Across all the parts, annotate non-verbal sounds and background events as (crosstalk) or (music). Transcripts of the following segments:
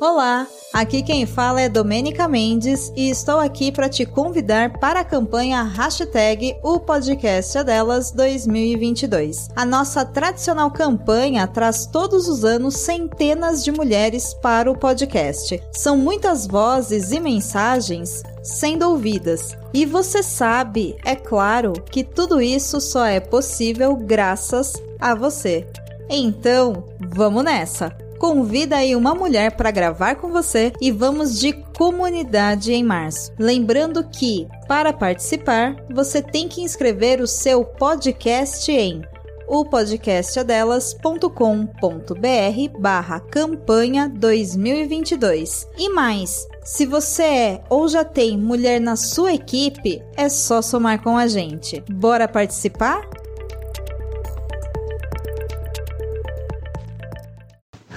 Olá, aqui quem fala é Domênica Mendes e estou aqui para te convidar para a campanha hashtag O Podcast é Delas 2022. A nossa tradicional campanha traz todos os anos centenas de mulheres para o podcast. São muitas vozes e mensagens sendo ouvidas. E você sabe, é claro, que tudo isso só é possível graças a você. Então, vamos nessa! Convida aí uma mulher para gravar com você e vamos de comunidade em março. Lembrando que, para participar, você tem que inscrever o seu podcast em opodcastadelas.com.br barra campanha 2022. E mais, se você é ou já tem mulher na sua equipe, é só somar com a gente. Bora participar?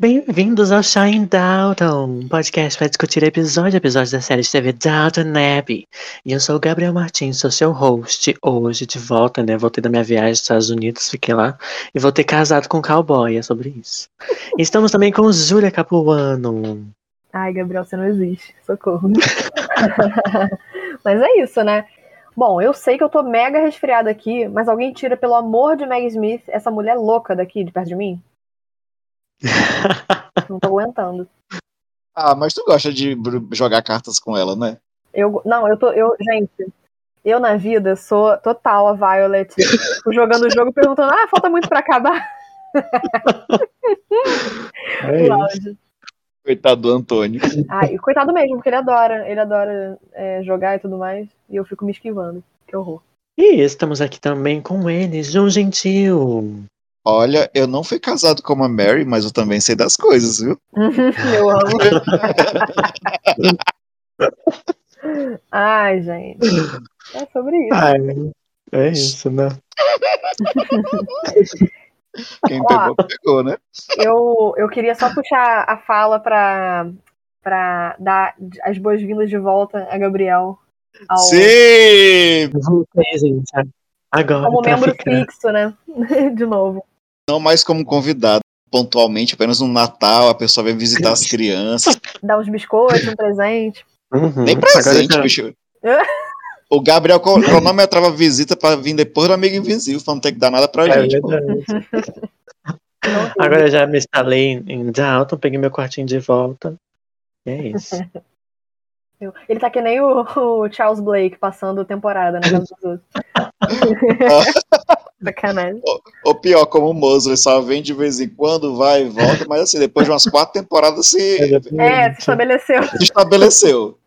Bem-vindos ao Shine Dalton, um podcast para discutir episódio a episódio da série de TV Dalton Abbey. E eu sou o Gabriel Martins, sou seu host hoje de volta, né? Voltei da minha viagem dos Estados Unidos, fiquei lá e voltei casado com um cowboy, é sobre isso. E estamos também com Júlia Capuano. Ai, Gabriel, você não existe, socorro. (laughs) mas é isso, né? Bom, eu sei que eu tô mega resfriada aqui, mas alguém tira, pelo amor de Meg Smith, essa mulher louca daqui, de perto de mim? Não tô aguentando. Ah, mas tu gosta de jogar cartas com ela, né? Eu, não, eu tô. Eu, gente, eu na vida sou total a Violet. jogando o jogo perguntando, ah, falta muito pra acabar. (laughs) É coitado do Antônio. Ah, e coitado mesmo, porque ele adora. Ele adora é, jogar e tudo mais. E eu fico me esquivando. Que horror. E estamos aqui também com ele, João Gentil. Olha, eu não fui casado com a Mary, mas eu também sei das coisas, viu? (laughs) eu amo. (laughs) Ai, gente. É sobre isso. Ai, é isso, né? Quem pegou, Ó, pegou, né? Eu, eu queria só puxar a fala pra, pra dar as boas-vindas de volta a Gabriel. Ao... Sim! Agora, Como membro ficar. fixo, né? (laughs) de novo não mais como convidado pontualmente, apenas no Natal, a pessoa vem visitar as crianças. (laughs) Dá uns biscoitos, um presente. Uhum. Nem presente, já... bicho. o Gabriel cronometrava visita para vir depois do Amigo Invisível, para não ter que dar nada pra é gente. (laughs) Agora eu já me instalei em Dalton, peguei meu quartinho de volta. E é isso. (laughs) Ele tá que nem o, o Charles Blake passando temporada na casa dos outros. (laughs) Sacanagem. Ou pior, como o Mosley, só vem de vez em quando, vai e volta, mas assim, depois de umas quatro temporadas se. É, se estabeleceu. Se estabeleceu.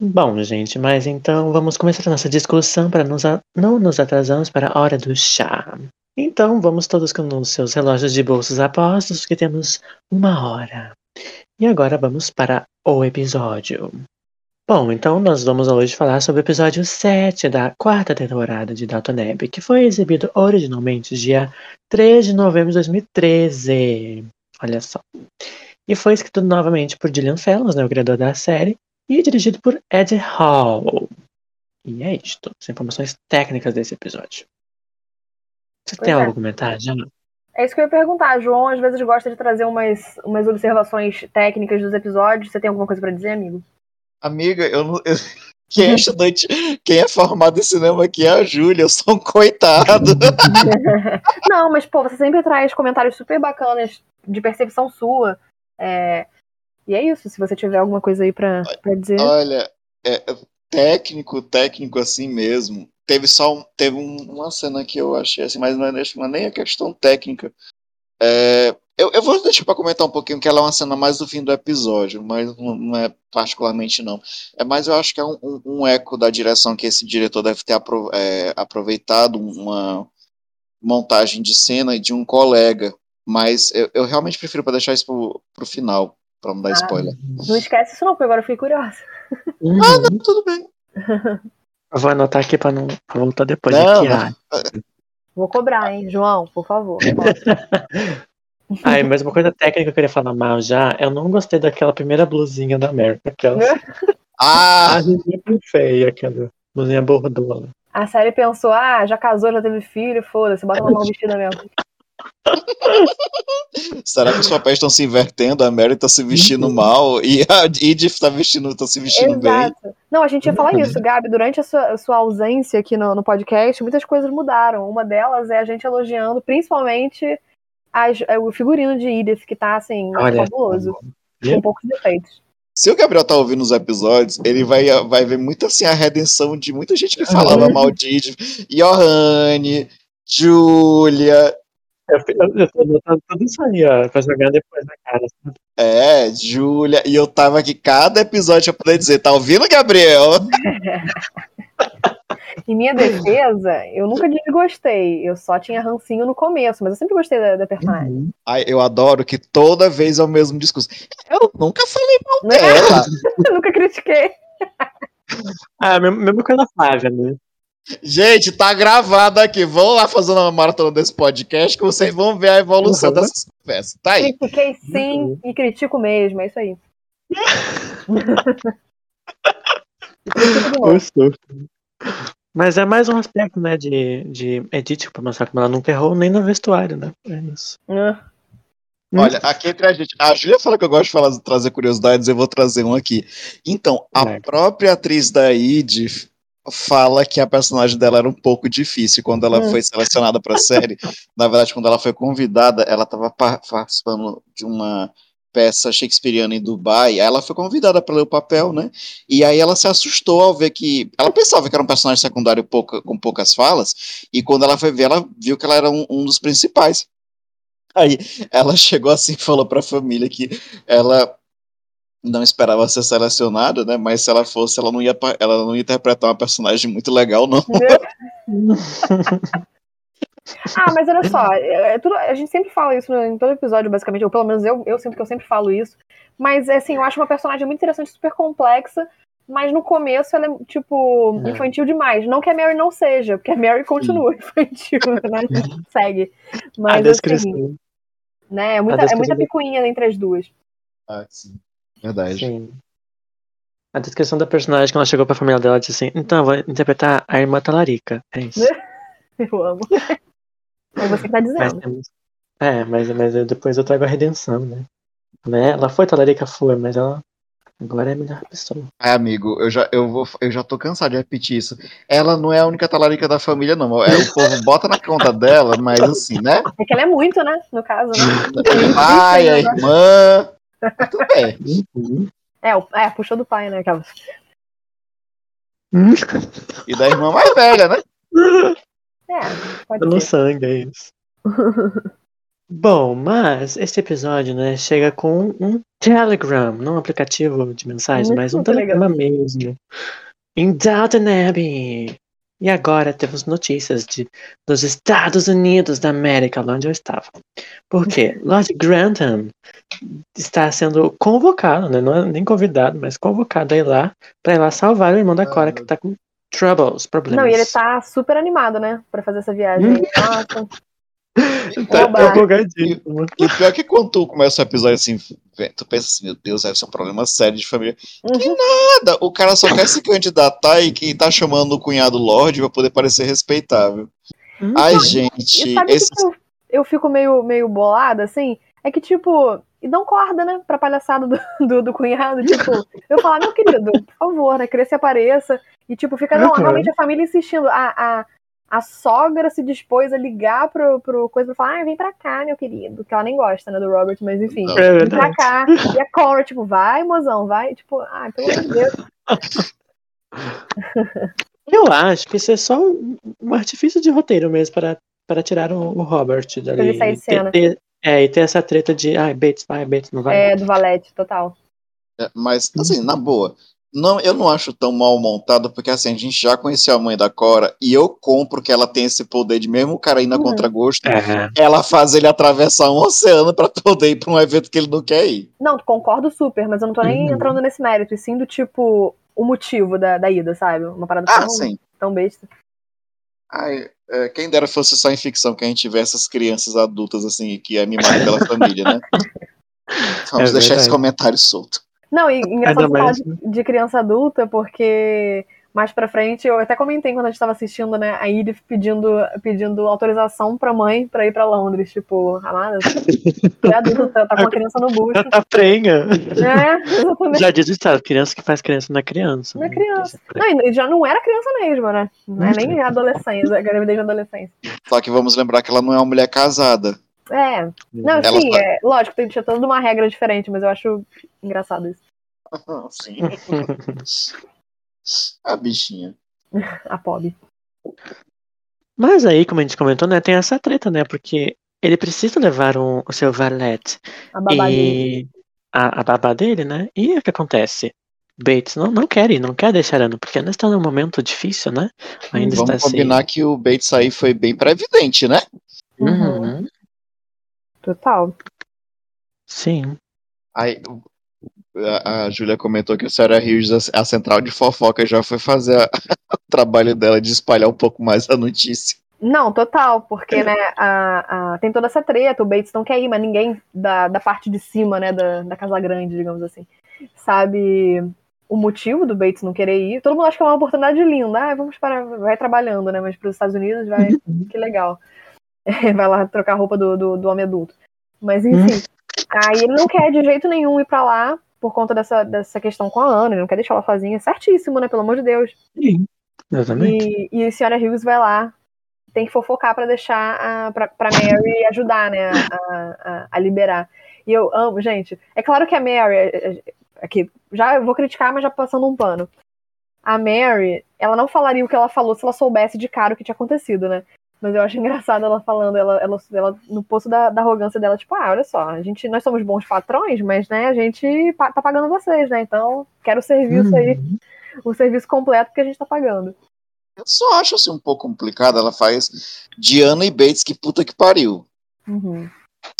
Bom, gente, mas então vamos começar a nossa discussão para nos a... não nos atrasarmos para a hora do chá. Então vamos todos com os seus relógios de bolsos apostos, que temos uma hora. E agora vamos para o episódio. Bom, então nós vamos hoje falar sobre o episódio 7 da quarta temporada de Dalton que foi exibido originalmente dia 3 de novembro de 2013. Olha só. E foi escrito novamente por Gillian Fellows, né, o criador da série, e dirigido por Ed Hall. E é isto. As informações técnicas desse episódio. Você pois tem é. algo a comentar, Jana? É isso que eu ia perguntar. João às vezes gosta de trazer umas, umas observações técnicas dos episódios. Você tem alguma coisa para dizer, amigo? Amiga, eu não. Eu, (laughs) quem é estudante, quem é formado em cinema aqui é a Júlia, eu sou um coitado. (laughs) não, mas pô, você sempre traz comentários super bacanas de percepção sua. É... E é isso, se você tiver alguma coisa aí pra, pra dizer. Olha, é, técnico, técnico assim mesmo. Teve só um, teve uma cena que eu achei assim, mas não é, não é nem a questão técnica. É, eu, eu vou deixar para comentar um pouquinho que ela é uma cena mais do fim do episódio, mas não, não é particularmente não. É mais eu acho que é um, um, um eco da direção que esse diretor deve ter apro é, aproveitado uma montagem de cena de um colega, mas eu, eu realmente prefiro para deixar isso pro, pro final, para não dar ah, spoiler. Não esquece isso não, porque agora eu fiquei curiosa. Ah, não, tudo bem. (laughs) Eu vou anotar aqui pra não pra voltar depois. Não, aqui, ah. Vou cobrar, hein, João, por favor. (laughs) Ai, mas uma coisa técnica que eu queria falar mal já, eu não gostei daquela primeira blusinha da América. Aquela (laughs) Ah, a blusinha muito feia, aquela blusinha bordona. A série pensou, ah, já casou, já teve filho, foda-se, bota uma mão vestida mesmo. Será que os papéis estão se invertendo? A Mary tá se vestindo mal e a Edith tá, vestindo, tá se vestindo bem. Exato. Não, a gente ia falar isso, Gabi. Durante a sua, a sua ausência aqui no, no podcast, muitas coisas mudaram. Uma delas é a gente elogiando, principalmente, as- é, o figurino de Edith, que tá, assim, Olha. fabuloso. Com poucos defeitos. Se o Gabriel tá ouvindo os episódios, ele vai, vai ver muito assim a redenção de muita gente que falava mal de Edith. Johanne, Julia, Eu, eu, eu tô anotando tudo isso aí, ó, pra jogar depois na cara. é, Julia, e eu tava aqui cada episódio pra poder dizer, tá ouvindo, Gabriel? (laughs) Em minha defesa, eu nunca desgostei. Eu só tinha rancinho no começo, mas eu sempre gostei da, da personagem. Ai, eu adoro que toda vez é o mesmo discurso. Eu nunca falei mal dela. (laughs) Eu nunca critiquei. Ah, mesmo, mesmo coisa da Flávia, né? Gente, tá gravado aqui. Vão lá fazer uma maratona desse podcast que vocês vão ver a evolução Uhum. dessas conversas. Tá aí. Critiquei sim e critico mesmo, é isso aí. (laughs) Mas é mais um aspecto, né, de, de Edith pra mostrar como ela nunca errou nem no vestuário, né? É isso. Ah, Olha, aqui entre a gente. A Júlia fala que eu gosto de falar, trazer curiosidades, eu vou trazer um aqui. Então, a Vai. própria atriz da Edith fala que a personagem dela era um pouco difícil quando ela Hum. foi selecionada para a série. Na verdade, quando ela foi convidada, ela estava participando de uma peça shakespeariana em Dubai. Aí ela foi convidada para ler o papel, né? E aí ela se assustou ao ver que ela pensava que era um personagem secundário pouca- com poucas falas. E quando ela foi ver, ela viu que ela era um, um dos principais. Aí ela (laughs) chegou assim e falou para a família que ela não esperava ser selecionada, né? Mas se ela fosse, ela não ia, ela não ia interpretar uma personagem muito legal, não. (laughs) Ah, mas olha só, é- é tudo- a gente sempre fala isso em todo episódio, basicamente, ou pelo menos eu, eu sinto que eu sempre falo isso. Mas assim, eu acho uma personagem muito interessante, super complexa, mas no começo ela é, tipo, É. infantil demais. Não que a Mary não seja, porque a Mary continua (laughs) infantil, né? A (laughs) gente segue. a Mas assim, descrição. né, é muita, é muita picuinha entre as duas. Ah, sim. Verdade. Sim. A descrição da personagem, quando ela chegou pra família dela, ela disse assim: Então, eu vou interpretar a irmã Talarica. É isso. (laughs) Eu amo. É você que tá Mas dizendo. temos- É, mas, mas depois eu trago a redenção, né? né? Ela foi Talarica, foi, mas ela agora é a melhor pessoa. Ai, amigo, eu já, eu, vou, eu já tô cansado de repetir isso. Ela não é a única talarica da família, não. É, o povo bota na conta dela, mas assim, né? É que ela é muito, né? No caso, né? O pai, a irmã. Tudo bem. Uhum. É, o- é, puxou do pai, né? Aquela... E da irmã mais velha, né? É, pode no ser. sangue, é isso. (laughs) Bom, mas esse episódio, né, chega com um Telegram, não um aplicativo de mensagem, Muito mas um legal. telegrama mesmo. Em Downton Abbey. E agora temos notícias de, dos Estados Unidos da América, lá onde eu estava. Por quê? (laughs) Lord Grantham está sendo convocado, né, não é nem convidado, mas convocado a ir lá, para ir lá salvar o irmão da Ah, Cora, que tá com troubles, problemas. Não, e ele tá super animado, né? Pra fazer essa viagem. aí. Nossa, Tá Oba. empolgadíssimo. E o pior é que quando tu começa o episódio assim, tu pensa assim, meu Deus, deve ser um problema sério de família. Uhum. Nada, o cara só quer se candidatar e que tá chamando o cunhado Lorde pra poder parecer respeitável. Hum, Ai, E gente, sabe o esse... que eu, eu fico meio, meio bolada, assim? É que, tipo, e dão corda, né? Pra palhaçada do, (laughs) do, do cunhado. Tipo, eu falar, meu querido, por favor, né? Cresça e apareça. E, tipo, fica, não, Uhum. realmente a família insistindo. A, a, a sogra se dispôs a ligar pro, pro coisa pra falar, ah, vem pra cá, meu querido. Que ela nem gosta, né, do Robert, mas enfim. É Vem pra cá. E a Cora, tipo, vai, mozão, vai. Tipo, ah, pelo amor de Deus. (laughs) Eu acho que isso é só um, um artifício de roteiro mesmo para, para tirar o, o Robert dali. ele sair de E ter- cena. ter- é, e ter essa treta de, ai, Bates vai, Bates não vai. É, do Valete, total. É, Mas, assim, na boa, não, eu não acho tão mal montado, porque assim, a gente já conhecia a mãe da Cora e eu compro que ela tem esse poder de mesmo o cara ir na Uhum. contragosto, É, ela faz ele atravessar um oceano pra poder ir pra um evento que ele não quer ir. Não, concordo super, mas eu não tô nem Uhum. entrando nesse mérito. E sim do tipo, o motivo da, da ida, sabe? Uma parada Ah, tão, sim. tão besta. Ai, é, quem dera fosse só em ficção que a gente tivesse essas crianças adultas assim, que é mimada pela família, né? (laughs) Vamos É deixar esse comentário solto. Não, e engraçado falar de, de criança adulta, porque mais pra frente, eu até comentei quando a gente tava assistindo, né, a Edith pedindo, pedindo autorização pra mãe pra ir pra Londres, tipo, amada, tu (laughs) é adulta, tá, tá com uma criança no bucho. Já tá prenha. É. Já diz o estado, criança que faz criança não é criança. Não é né? criança. Não, e já não era criança mesmo, né? Não é nem adolescência, a gravidez de adolescência. Só que vamos lembrar que ela não é uma mulher casada. É, não, Ela sim, só- é, lógico, tem, tinha toda uma regra diferente, mas eu acho engraçado isso. (laughs) Sim. (laughs) A bichinha. (laughs) A pobre. Mas aí, como a gente comentou, né, tem essa treta, né? Porque ele precisa levar um- o seu valete A babadinha. e a, a babá dele, né? E o que acontece? Bates não, não quer ir, não quer deixar Ana, porque ainda está num momento difícil, né? Ainda Vamos está combinar que o Bates aí foi bem previdente, né? assim. Uhum. Uhum, Total. sim. Aí, a, a Júlia comentou que a senhora Hughes, a, a central de fofoca, já foi fazer a- (laughs) o trabalho dela de espalhar um pouco mais a notícia. Não, total, porque, né, a, a- tem toda essa treta, o Bates não quer ir, mas ninguém da, da parte de cima, né, da, da Casa Grande, digamos assim, sabe o motivo do Bates não querer ir. Todo mundo acha que é uma oportunidade linda, ah, vamos para, vai trabalhando, né, mas para os Estados Unidos vai, que legal. (laughs) vai lá trocar a roupa do, do, do homem adulto. Mas, enfim, aí ele não quer de jeito nenhum ir pra lá, por conta dessa, dessa questão com a Ana, ele não quer deixar ela sozinha, certíssimo, né, pelo amor de Deus. Sim, exatamente. E, e a senhora Hughes vai lá, tem que fofocar pra deixar a, pra, pra Mary ajudar, né, a, a, a liberar. E eu amo, gente. É claro que a Mary, é- é- aqui, já eu vou criticar, mas já passando um pano. A Mary, ela não falaria o que ela falou se ela soubesse de cara o que tinha acontecido, né? Mas eu acho engraçado ela falando, ela, ela, ela no poço da, da arrogância dela, tipo, ah, olha só, a gente, nós somos bons patrões, mas né, a gente pa- tá pagando vocês, né? Então, quero o serviço aí, Uhum. o serviço completo que a gente tá pagando. Eu só acho assim um pouco complicado. Ela faz Diana e Bates, que puta que pariu. Uhum.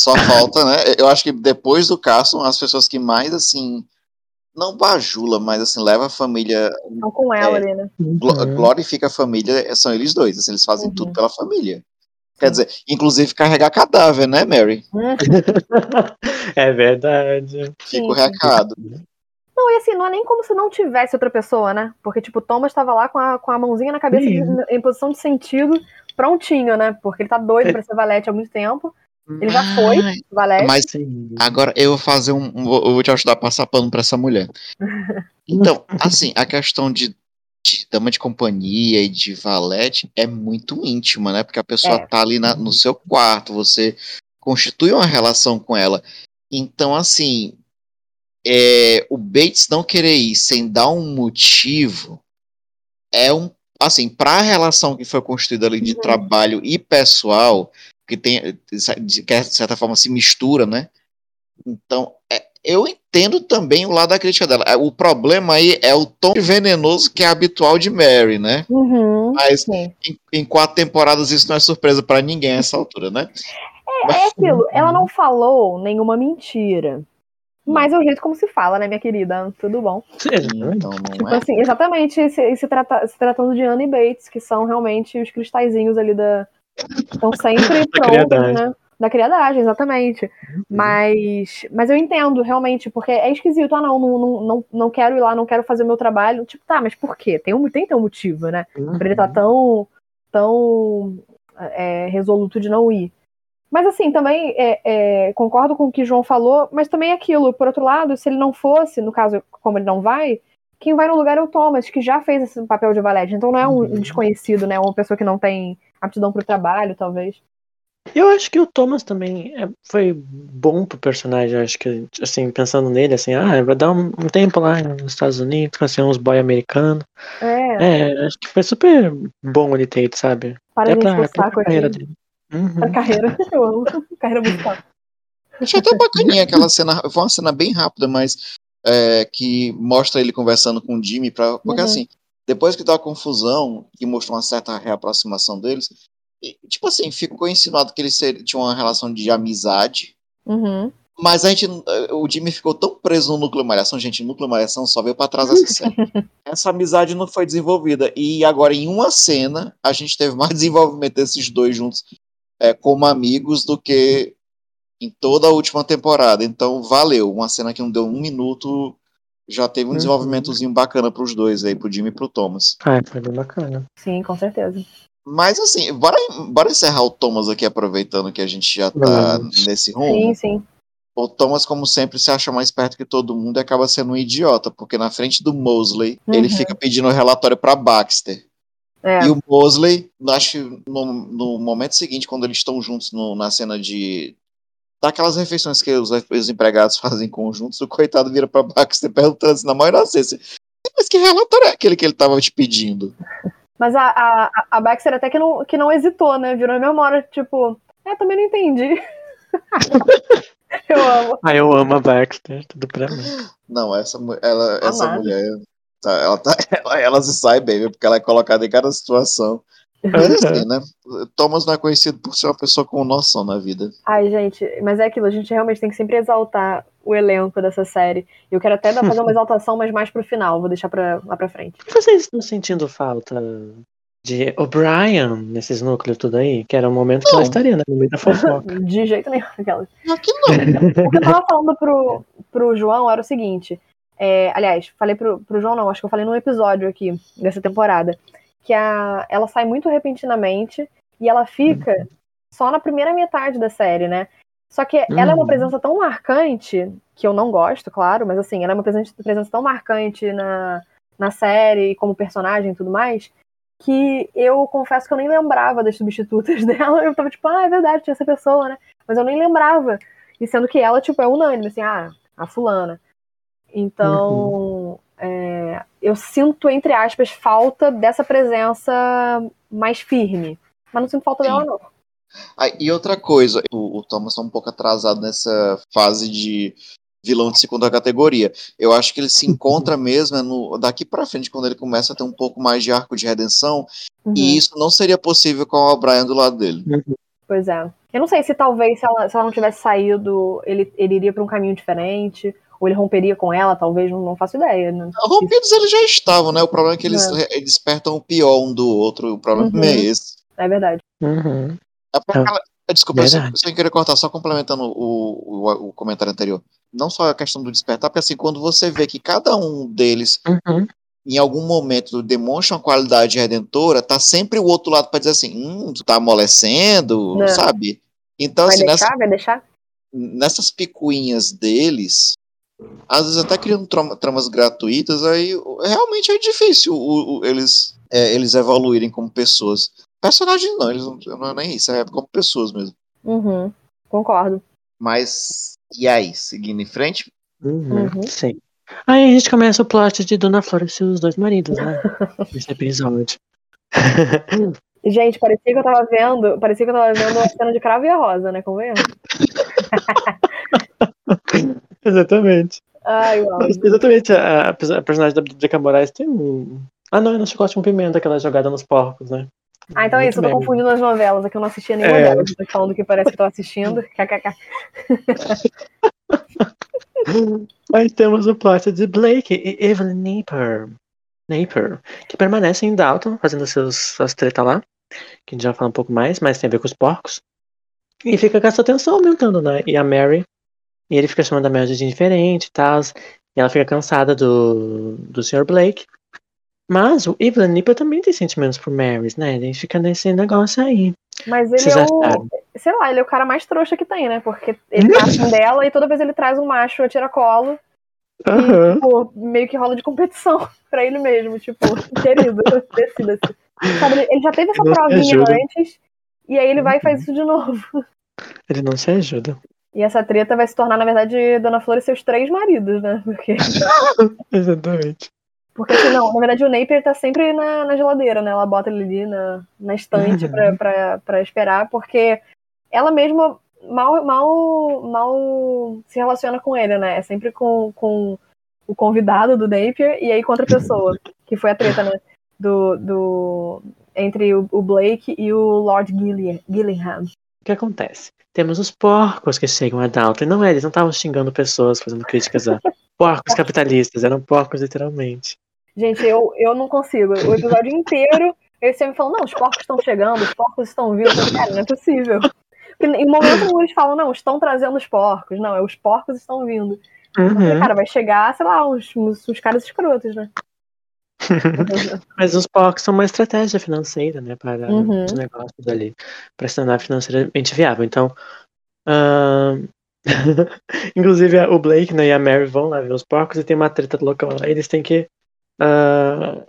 Só falta, né? Eu acho que depois do caso, são as pessoas que mais, assim, não bajula, mas assim, leva a família, Estão com ela É. ali, né? glo- Uhum. glorifica a família, são eles dois. Assim, eles fazem Uhum. tudo pela família. Quer dizer, inclusive carregar cadáver, né, Mary? (laughs) é verdade. Fica o Sim. recado. Não, e assim, não é nem como se não tivesse outra pessoa, né? Porque, tipo, o Thomas tava lá com a, com a mãozinha na cabeça, de- em posição de sentido, prontinho, né? Porque ele tá doido pra (laughs) ser valete há muito tempo. Ele já foi Ai, valete. Mas agora eu vou fazer um. um- Eu vou te ajudar a passar pano pra essa mulher. (laughs) Então, assim, a questão de, de dama de companhia e de valete é muito íntima, né? Porque a pessoa É. tá ali na- no seu quarto, você constitui uma relação com ela. Então, assim, é, o Bates não querer ir sem dar um motivo é um. Assim, para a relação que foi construída ali de Uhum. trabalho e pessoal, que tem, de que de certa forma se mistura, né? Então, é, eu entendo também o lado da crítica dela. É, O problema aí é o tom venenoso que é habitual de Mary, né? Uhum. Mas em, em quatro temporadas isso não é surpresa pra ninguém a essa altura, né? É aquilo, ela não falou nenhuma mentira. Mas é o jeito como se fala, né, minha querida? Tudo bom. Sim, exatamente. Então Tipo é. assim, exatamente se, se, trata- se tratando de Anne e Bates, que são realmente os cristalzinhos ali da. Estão sempre (laughs) prontos, criadagem. né? Da criadagem, exatamente. Mas, mas eu entendo, realmente, porque é esquisito. Ah, não, não, não, não, quero ir lá, não quero fazer o meu trabalho. Tipo, tá, mas por quê? Tem, um, tem que ter um motivo, né? Uhum. Pra ele estar tão, tão é, resoluto de não ir. Mas assim, também é, é, concordo com o que o João falou, mas também é aquilo, por outro lado, se ele não fosse, no caso, como ele não vai, quem vai no lugar é o Thomas, que já fez esse papel de valete. Então não é um Uhum. desconhecido, né? Uma pessoa que não tem aptidão pro trabalho, talvez. Eu acho que o Thomas também é- foi bom pro personagem. Acho que, assim, pensando nele, assim, ah, vai dar um, um tempo lá nos Estados Unidos, conhecer uns boy americanos. É, É, acho que foi super bom ele ter ido, sabe? para Até pra, o pra carreira aqui. dele. Uhum. Pra carreira, (laughs) eu amo. (laughs) Carreira musical. Achei até bacaninha aquela cena. Foi uma cena bem rápida, mas é, que mostra ele conversando com o Jimmy. Pra, porque Uhum. assim, depois que deu a confusão, que mostrou uma certa reaproximação deles, e, tipo assim, ficou insinuado que eles tinham uma relação de amizade. Uhum. Mas a gente, o Jimmy ficou tão preso no núcleo malhação, gente, o núcleo malhação só veio pra trás dessa série. (laughs) Essa amizade não foi desenvolvida. E agora, em uma cena, a gente teve mais (laughs) desenvolvimento desses dois juntos é, como amigos do que em toda a última temporada. Então, valeu. Uma cena que não deu um minuto, já teve um Uhum. desenvolvimentozinho bacana pros dois aí, pro Jimmy e pro Thomas. Ah, foi bem bacana. Sim, com certeza. Mas assim, bora, bora encerrar o Thomas aqui, aproveitando que a gente já tá nesse rumo. Sim, sim. O Thomas, como sempre, se acha mais perto que todo mundo e acaba sendo um idiota, porque na frente do Mosley, Uhum. ele fica pedindo relatório pra Baxter. É. E o Mosley, acho que no, no momento seguinte, quando eles estão juntos no- na cena de. Daquelas refeições que os, os empregados (laughs) fazem conjuntos, o coitado vira pra Baxter perguntando assim, na maior inocência: Mas que relatório é aquele que ele tava te pedindo? Mas a, a, a Baxter até que não, que não hesitou, né? Virou na mesma hora, tipo, é, também não entendi. (laughs) Eu amo. Ah, eu amo a Baxter, tudo pra mim. Não, essa, ela, essa mulher. tá, ela, tá, ela, (laughs) ela se sai bem, viu, porque ela é colocada em cada situação. Mas assim, né? Thomas não é conhecido por ser uma pessoa com noção na vida. Ai, gente, mas é aquilo, a gente realmente tem que sempre exaltar o elenco dessa série. Eu quero até dar- fazer uma (laughs) exaltação, mas mais pro final, vou deixar pra, lá pra frente. Vocês estão sentindo falta de O'Brien nesses núcleos tudo aí? Que era o momento que Não. ela estaria, né? No meio da fofoca. (laughs) De jeito nenhum. Aquelas. Aqui não. O que eu tava falando pro, pro João era o seguinte. é, aliás, falei pro, pro João, não, acho que eu falei num episódio aqui dessa temporada. Que a, ela sai muito repentinamente e ela fica só na primeira metade da série, né? Só que ela é uma Uhum. presença tão marcante, que eu não gosto, claro, mas assim, ela é uma presença, presença tão marcante na, na série, como personagem e tudo mais, que eu confesso que eu nem lembrava das substitutas (laughs) dela. Eu tava tipo, ah, é verdade, tinha essa pessoa, né? Mas eu nem lembrava. E sendo que ela, tipo, é unânime, assim, ah, a fulana. Então, é, eu sinto, entre aspas, falta dessa presença mais firme. Mas não sinto falta Sim. dela, não. Ah, e outra coisa, o, o Thomas tá um pouco atrasado nessa fase de vilão de segunda categoria. Eu acho que ele se (laughs) encontra mesmo é no, daqui pra frente, quando ele começa a ter um pouco mais de arco de redenção, Uhum, e isso não seria possível com o Brian do lado dele. Pois é. Eu não sei se talvez, se ela, se ela não tivesse saído, ele, ele iria pra um caminho diferente, ou ele romperia com ela, talvez, não, não faço ideia. Né? Rompidos eles já estavam, né? O problema é que eles, É. eles despertam o pior um do outro, o problema Uhum. é esse. É verdade. Uhum. É porque É. ela- Desculpa, eu sem, sem querer cortar, só complementando o, o, o comentário anterior. Não só a questão do despertar, porque assim, quando você vê que cada um deles, Uhum. em algum momento, demonstra uma qualidade redentora, tá sempre o outro lado pra dizer assim, hum, tu tá amolecendo, Não. sabe? Então, Vai assim, deixar? nessa, Vai deixar? nessas picuinhas deles, às vezes até criando trama- tramas gratuitas, aí realmente é difícil o- o- eles, é, eles evoluírem como pessoas. Personagens não, eles não, não é nem isso, é como pessoas mesmo. Uhum. Concordo. Mas, e aí, seguindo em frente? Uhum. Uhum. Sim. Aí a gente começa o plot de Dona Flor e seus dois maridos, né? (laughs) Nesse episódio. (laughs) Gente, parecia que eu tava vendo. Parecia que eu tava vendo uma cena de cravo e a rosa, né? Convenhamos? (laughs) Exatamente. Ai, uau. Exatamente. A, a personagem da Drica Moraes tem um. Ah, não, é no Chicote com Pimenta, aquela jogada nos porcos, né? Ah, então é isso, eu tô Muito confundindo as novelas, é que eu não assistia nenhuma É. delas. Tô falando que parece que tô assistindo. (laughs) KKK. (laughs) Aí temos o plot de Blake e Evelyn Napier, Napier que permanecem em Dalton, fazendo seus, suas treta lá, que a gente já vai falar um pouco mais, mas tem a ver com os porcos. E fica com essa tensão aumentando, né? E a Mary, e ele fica chamando a Mary de indiferente e tal, e ela fica cansada do, do Sr. Blake. Mas o Evelyn Napier também tem sentimentos por Mary, né? Ele fica nesse negócio aí. Mas ele Vocês é o. acharam? Sei lá, ele é o cara mais trouxa que tem, né? Porque ele tá afim dela e toda vez ele traz um macho a tiracolo. E, Aham. tipo, meio que rola de competição (laughs) pra ele mesmo. Tipo, querido, decida-se. Sabe, ele- já teve essa provinha antes. E aí ele vai e faz isso de novo. Ele não se ajuda. E essa treta vai se tornar, na verdade, Dona Flor e seus três maridos, né? Porque, (laughs) Exatamente. porque assim, não, na verdade o Napier tá sempre na, na geladeira, né? Ela bota ele ali na, na estante Uhum. pra, pra, pra esperar, porque ela mesma mal, mal, mal se relaciona com ele, né? É sempre com, com o convidado do Napier e aí com outra pessoa, que foi a treta, né? Do, do, entre o, o Blake e o Lord Gillian, Gillingham. Que acontece? Temos os porcos que chegam a Dalton. E não é, eles não estavam xingando pessoas, fazendo críticas a porcos capitalistas, eram porcos literalmente. Gente, eu, eu não consigo. O episódio inteiro, eles sempre falam, não, os porcos estão chegando, os porcos estão vindo. Cara, não é possível. Porque em momento algum eles falam, não, estão trazendo os porcos. Não, é os porcos estão vindo. Porque, Uhum. cara, vai chegar, sei lá, uns, uns, uns caras escrotos, né? (laughs) Mas os porcos são uma estratégia financeira, né, para Uhum. os negócios ali, para se tornar financeiramente viável. Então, ahn, (laughs) inclusive o Blake né, e a Mary vão lá ver os porcos e tem uma treta local lá. Eles têm que ah,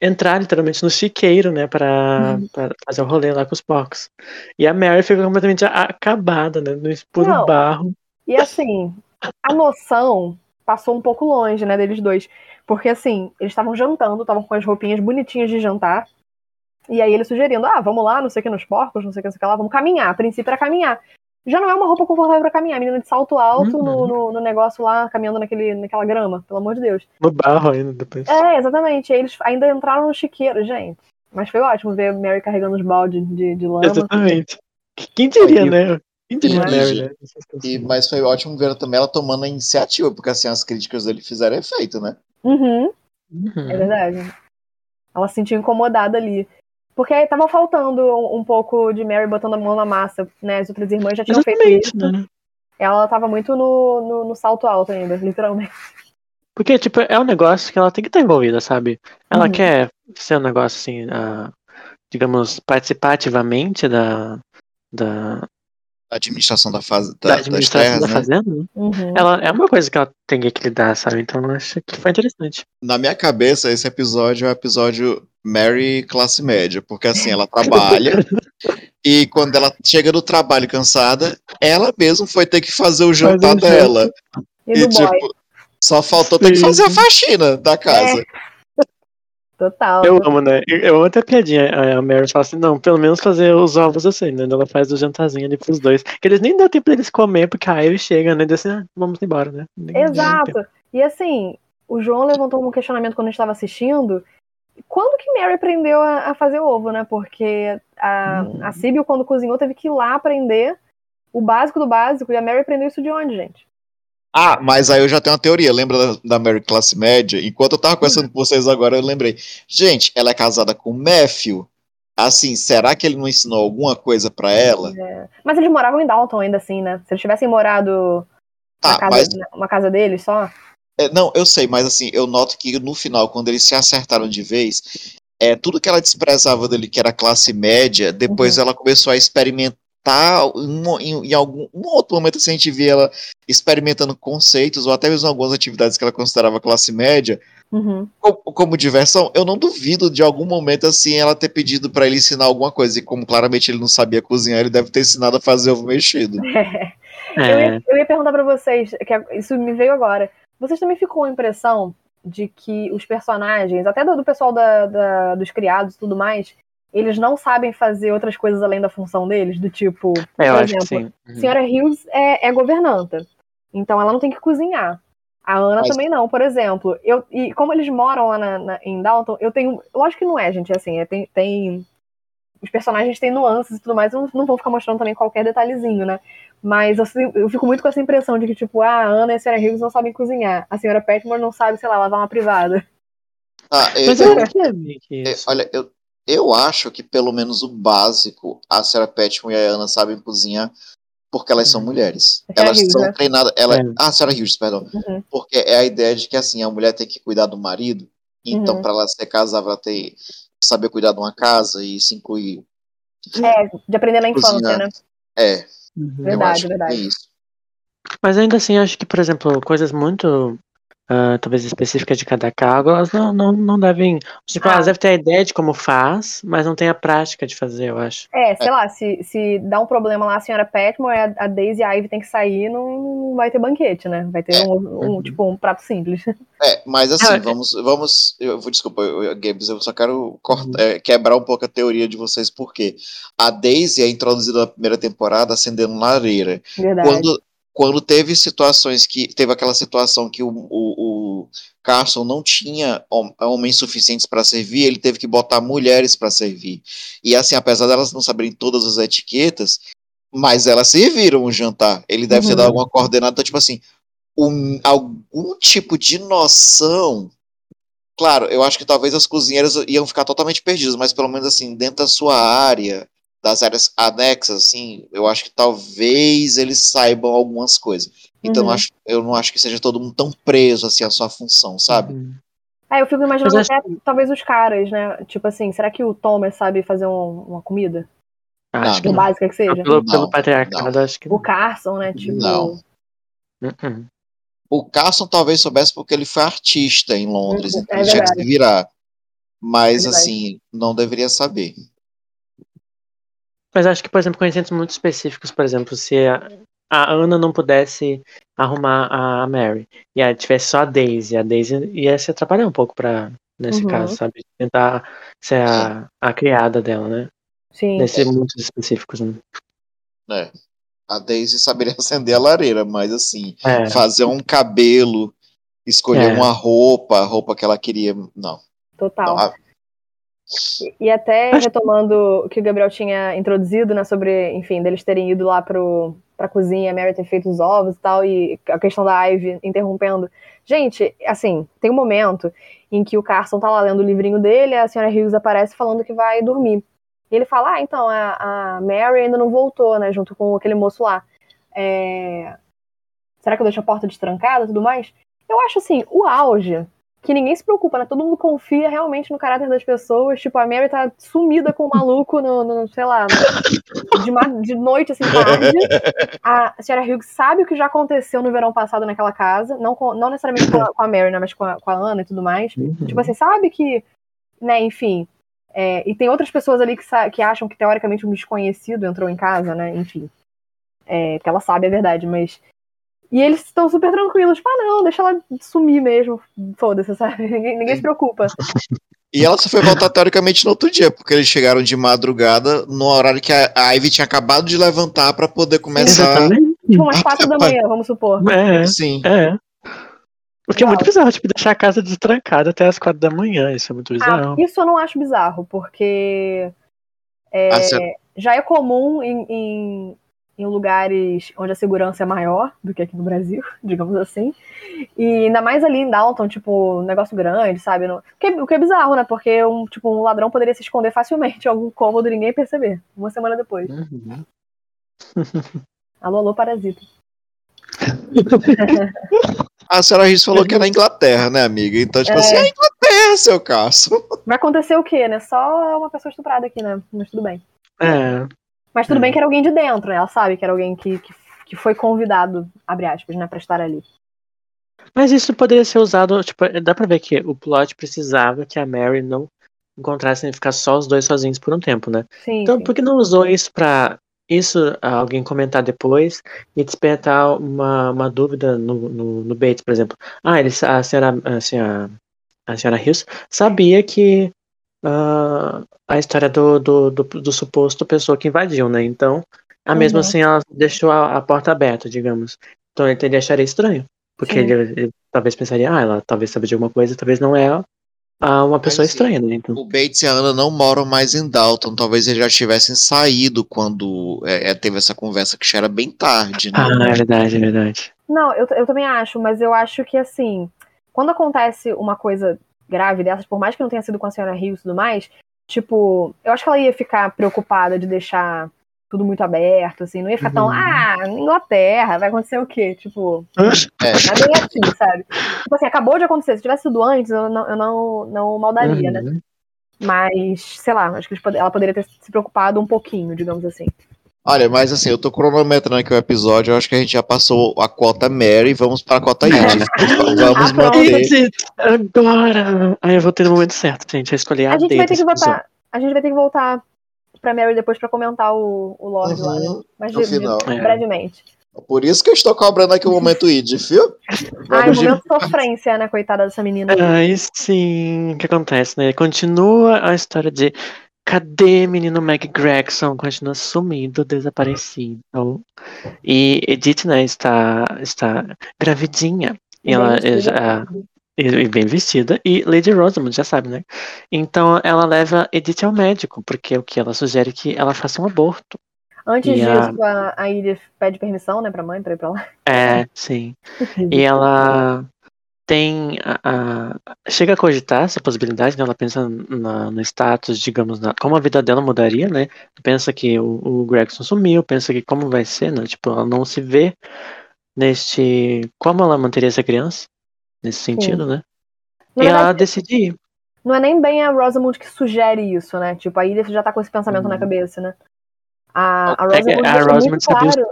entrar literalmente no chiqueiro, né, para Uhum. fazer o rolê lá com os porcos. E a Mary fica completamente acabada, né, no Não. barro. E assim, a noção passou um pouco longe, né, deles dois. Porque assim, eles estavam jantando, estavam com as roupinhas bonitinhas de jantar. E aí ele sugerindo, ah, vamos lá, não sei o que, nos porcos, não sei o que, não sei o que lá, vamos caminhar. A princípio era caminhar. Já não é uma roupa confortável pra caminhar. Menina de salto alto no, Uhum. no, no negócio lá, caminhando naquele, naquela grama, pelo amor de Deus. No barro ainda depois. É, exatamente. Eles ainda entraram no chiqueiro, gente. Mas foi ótimo ver a Mary carregando os baldes de, de lama. Exatamente. Quem diria, né? Diria, e- Mary, né? E, mas foi ótimo ver também ela tomando a iniciativa, porque assim as críticas dele fizeram efeito, né? Uhum. Uhum. É verdade. Ela se sentiu incomodada ali. Porque aí tava faltando um, um pouco de Mary botando a mão na massa, né? As outras irmãs já tinham feito Exatamente, isso. né? Ela tava muito no, no, no salto alto ainda, (laughs) literalmente. Porque, tipo, é um negócio que ela tem que estar envolvida, sabe? Ela Uhum. quer ser um negócio assim, ah, digamos, participar ativamente da, da, A administração da fase da da, administração terras, da né? fazenda. né? Uhum. Ela é uma coisa que ela tem que lidar, sabe? Então eu acho que foi interessante. Na minha cabeça, esse episódio é o episódio Mary classe média, porque assim, ela trabalha (laughs) e quando ela chega do trabalho cansada, ela mesma foi ter que fazer o jantar um dela. E E, do boy. tipo, só faltou ter que Sim. fazer a faxina da casa. Total. Eu amo, né? Eu amo até a piadinha. A Mary fala assim: não, pelo menos fazer os ovos assim, né? Ela faz o jantarzinho ali pros dois. Que eles nem dá tempo deles comer, porque aí ele chega, né? E assim: ah, vamos embora, né? Nem-. Exato. E assim, o João levantou um questionamento quando a gente estava assistindo. Quando que Mary aprendeu a, a fazer ovo, né? Porque a, Uhum. a Sibyl, quando cozinhou, teve que ir lá aprender o básico do básico. E a Mary aprendeu isso de onde, gente? Ah, mas aí eu já tenho uma teoria. Lembra da, da Mary classe média? Enquanto eu tava conversando com vocês agora, eu lembrei. Gente, ela é casada com o Matthew. Assim, será que ele não ensinou alguma coisa pra ela? Mas eles moravam em Dalton ainda assim, né? Se eles tivessem morado na Tá, casa, mas na- casa deles só. É, não, eu sei, mas assim, eu noto que no final, quando eles se acertaram de vez, é, tudo que ela desprezava dele, que era classe média, depois ela começou a experimentar. Em, um- em- em algum um outro momento, assim, a gente via ela experimentando conceitos, ou até mesmo algumas atividades que ela considerava classe média, Uhum. como, como diversão. Eu não duvido de algum momento, assim, ela ter pedido pra ele ensinar alguma coisa, e como claramente ele não sabia cozinhar, ele deve ter ensinado a fazer ovo mexido. (laughs) Eu, É, ia, eu ia perguntar pra vocês, que é- isso me veio agora. Vocês também ficou a impressão de que os personagens, até do, do pessoal da, da- dos criados e tudo mais, eles não sabem fazer outras coisas além da função deles? Do tipo, é, eu por acho que exemplo, sim. Uhum. Senhora Hughes é, é governanta. Então ela não tem que cozinhar. A Ana Mas- também não, por exemplo. Eu, e como eles moram lá na- na- em Downton, eu tenho. Lógico que não é, gente. é Assim, é, tem, tem. Os personagens têm nuances e tudo mais, eu não, não vou ficar mostrando também qualquer detalhezinho, né? Mas eu, eu fico muito com essa impressão de que, tipo, ah, a Ana e a Senhora Hughes não sabem cozinhar. A senhora Petmore não sabe, sei lá, lavar uma privada. Ah, eu- Mas eu é É, isso. olha, eu, eu acho que pelo menos o básico a Sarah Petman e a Ana sabem cozinhar porque elas são Uhum. mulheres. Sarah Elas Hughes, são né? treinadas. Ela, É. Ah, Sarah Hughes, perdão. Uhum. Porque é a ideia de que assim, a mulher tem que cuidar do marido. Então, Uhum. para ela ser casável, ela tem que saber cuidar de uma casa e isso inclui. É, de aprender na infância, Cozinhar. né? É, Uhum. Verdade, que verdade. é isso. Mas ainda assim, acho que, por exemplo, coisas muito, ah, talvez específicas de cada cargo, elas não, não, não devem. Tipo, Ah. elas devem ter a ideia de como faz, mas não tem a prática de fazer, eu acho. É, sei lá, se, se dá um problema lá, a senhora Petmore, a, a Daisy e a Ivy tem que sair, não vai ter banquete, né? Vai ter É. um, um, Uhum. tipo, um prato simples. É, mas assim, Ah, é. vamos, vamos, eu vou, desculpa, eu, eu, Gabs, eu só quero cortar, Uhum. é, quebrar um pouco a teoria de vocês, porque a Daisy é introduzida na primeira temporada acendendo lareira. Verdade. Quando, quando teve situações que, teve aquela situação que o, o, o Carson não tinha hom- homens suficientes para servir, ele teve que botar mulheres para servir. E assim, apesar delas não saberem todas as etiquetas, Mas elas serviram o jantar. Ele deve ter Uhum. dado alguma coordenada, tipo assim, um- algum tipo de noção. Claro, eu acho que talvez as cozinheiras iam ficar totalmente perdidas, mas pelo menos assim, dentro da sua área, das áreas anexas, assim, eu acho que talvez eles saibam algumas coisas. Então eu, Uhum. não acho, eu não acho que seja todo mundo tão preso assim à sua função, sabe? Uhum. É, eu fico imaginando Mas até, talvez, os caras, né? Tipo assim, será que o Thomas sabe fazer um- uma comida? Acho que não. básica que seja? Pelo, pelo Não, patriarcado, acho que O Carson, né? Tipo. Não. Uhum. O Carson talvez soubesse porque ele foi artista em Londres, Uhum, então é ele tinha que se virar. Mas É assim, não deveria saber. Mas acho que, por exemplo, conhecimentos muito específicos, por exemplo, se a, a Ana não pudesse arrumar a Mary e aí tivesse só a Daisy, a Daisy ia se atrapalhar um pouco pra, nesse Uhum. caso, sabe? Tentar ser a, a criada dela, né? Sim. Nesses muitos específicos, né? É. A Daisy saberia (laughs) acender a lareira, mas assim, É, fazer um cabelo, escolher É. uma roupa, a roupa que ela queria. Não. Total. não. Ah, E até retomando o que o Gabriel tinha introduzido, né, sobre, enfim, deles terem ido lá pro, pra cozinha, a Mary ter feito os ovos e tal, e a questão da Ivy interrompendo. Gente, assim, tem um momento em que o Carson tá lá lendo o livrinho dele, a senhora Hughes aparece falando que vai dormir. E ele fala, ah, então, a, a Mary ainda não voltou, né, junto com aquele moço lá. É, Será que eu deixo a porta destrancada e tudo mais? Eu acho, assim, o auge que ninguém se preocupa, né? Todo mundo confia realmente no caráter das pessoas. Tipo, a Mary tá sumida com o maluco no, no- sei lá, de, ma- de noite, assim, tarde. A senhora Hughes sabe o que já aconteceu no verão passado naquela casa. Não, com- não necessariamente com a, com a Mary, né? Mas com a, com a Ana e tudo mais. Uhum. Tipo assim, sabe que, né, enfim. é, e tem outras pessoas ali que, sa- que acham que teoricamente um desconhecido entrou em casa, né? Enfim. É, porque ela sabe a verdade, mas. E eles estão super tranquilos. Tipo, ah, não, deixa ela sumir mesmo. Foda-se, sabe? (laughs) Ninguém, ninguém se preocupa. (laughs) E ela só foi voltar teoricamente no outro dia, porque eles chegaram de madrugada no horário que a Ivy tinha acabado de levantar pra poder começar. Exatamente. Tipo, umas quatro da manhã, vamos supor. É, Sim. é. Porque é Uau. muito bizarro, tipo, deixar a casa destrancada até as quatro da manhã. Isso é muito Ah, bizarro. isso eu não acho bizarro, porque é, Ah, já é comum em, em, em lugares onde a segurança é maior do que aqui no Brasil, (laughs) digamos assim. E ainda mais ali em Downton, tipo, um negócio grande, sabe? O que, o que é bizarro, né? Porque um, tipo, um ladrão poderia se esconder facilmente em algum cômodo e ninguém perceber. Uma semana depois. Uhum. (laughs) Alô, alô, parasita. (laughs) A senhora Riz falou que era na Inglaterra, né, amiga? Então, tipo É. assim, é Inglaterra, seu caso. Vai acontecer o quê, né? Só uma pessoa estuprada aqui, né? Mas tudo bem. É. Mas tudo Hum. bem que era alguém de dentro, né? Ela sabe que era alguém que, que, que foi convidado, abre aspas, né, pra estar ali. Mas isso poderia ser usado, tipo, dá pra ver que o plot precisava que a Mary não encontrasse e ficar só os dois sozinhos por um tempo, né? Sim, Então, sim. por que não usou isso pra isso ah, alguém comentar depois e despertar uma, uma dúvida no, no, no Bates, por exemplo? Ah, ele, a senhora, a senhora, a senhora Hills sabia que ah, a história do, do, do, do suposto pessoa que invadiu, né? Então, a mesmo Uhum. assim, ela deixou a, a porta aberta, digamos. Então, ele teria acharia estranho. Porque ele, ele talvez pensaria, ah, ela talvez sabe de alguma coisa, talvez não é ah, uma pessoa assim, estranha, né? Então, O Bates e a Ana não moram mais em Dalton. Talvez eles já tivessem saído quando é, é, teve essa conversa, que já era bem tarde, né? ah, é verdade, é verdade. Não, eu, eu também acho, mas eu acho que assim, quando acontece uma coisa grave dessas, por mais que não tenha sido com a senhora Rios e tudo mais, tipo, eu acho que ela ia ficar preocupada de deixar tudo muito aberto, assim, não ia ficar tão, Uhum. ah, Inglaterra, vai acontecer o quê? Tipo, É. não é assim, sabe? Tipo assim, acabou de acontecer, se tivesse sido antes, eu não, eu não, não maldaria, né? Uhum. Mas, sei lá, acho que ela poderia ter se preocupado um pouquinho, digamos assim. Olha, mas assim, eu tô cronometrando aqui o episódio, eu acho que a gente já passou a cota Mary, vamos pra cota Edith. (laughs) vamos manter. Agora! Aí eu vou ter no momento certo, gente. Eu escolhi a, A gente vai ter que. A gente vai ter que voltar pra Mary depois pra comentar o, o Lorde lá, né? Uhum, Mas no de- de- final. É. brevemente. Por isso que eu estou cobrando aqui o momento Edith, viu? (laughs) Ai, de- momento sofrência, né, coitada dessa menina. Aí sim, o que acontece, né? Continua a história de cadê menino Meg Gregson? Continua sumido, desaparecido. E Edith, né, está, está gravidinha. E Bem ela vestida. já, e, e bem vestida. E Lady Rosamund já sabe, né? Então ela leva Edith ao médico, porque o que ela sugere é que ela faça um aborto. Antes E disso, a, a Edith pede permissão, né, pra mãe pra ir pra lá. É, sim. (laughs) E ela tem a, a- chega a cogitar essa possibilidade, né? Ela pensa na- no status, digamos, na, como a vida dela mudaria, né? Pensa que o, o Gregson sumiu, pensa que como vai ser, né? Tipo, ela não se vê neste, como ela manteria essa criança nesse sentido, né? Na e ela decide ir. não é nem bem a Rosamund que sugere isso, né? Tipo, a Edith já tá com esse pensamento Uhum. na cabeça, né? A, a É Rosamund a deixa Rosamund claro.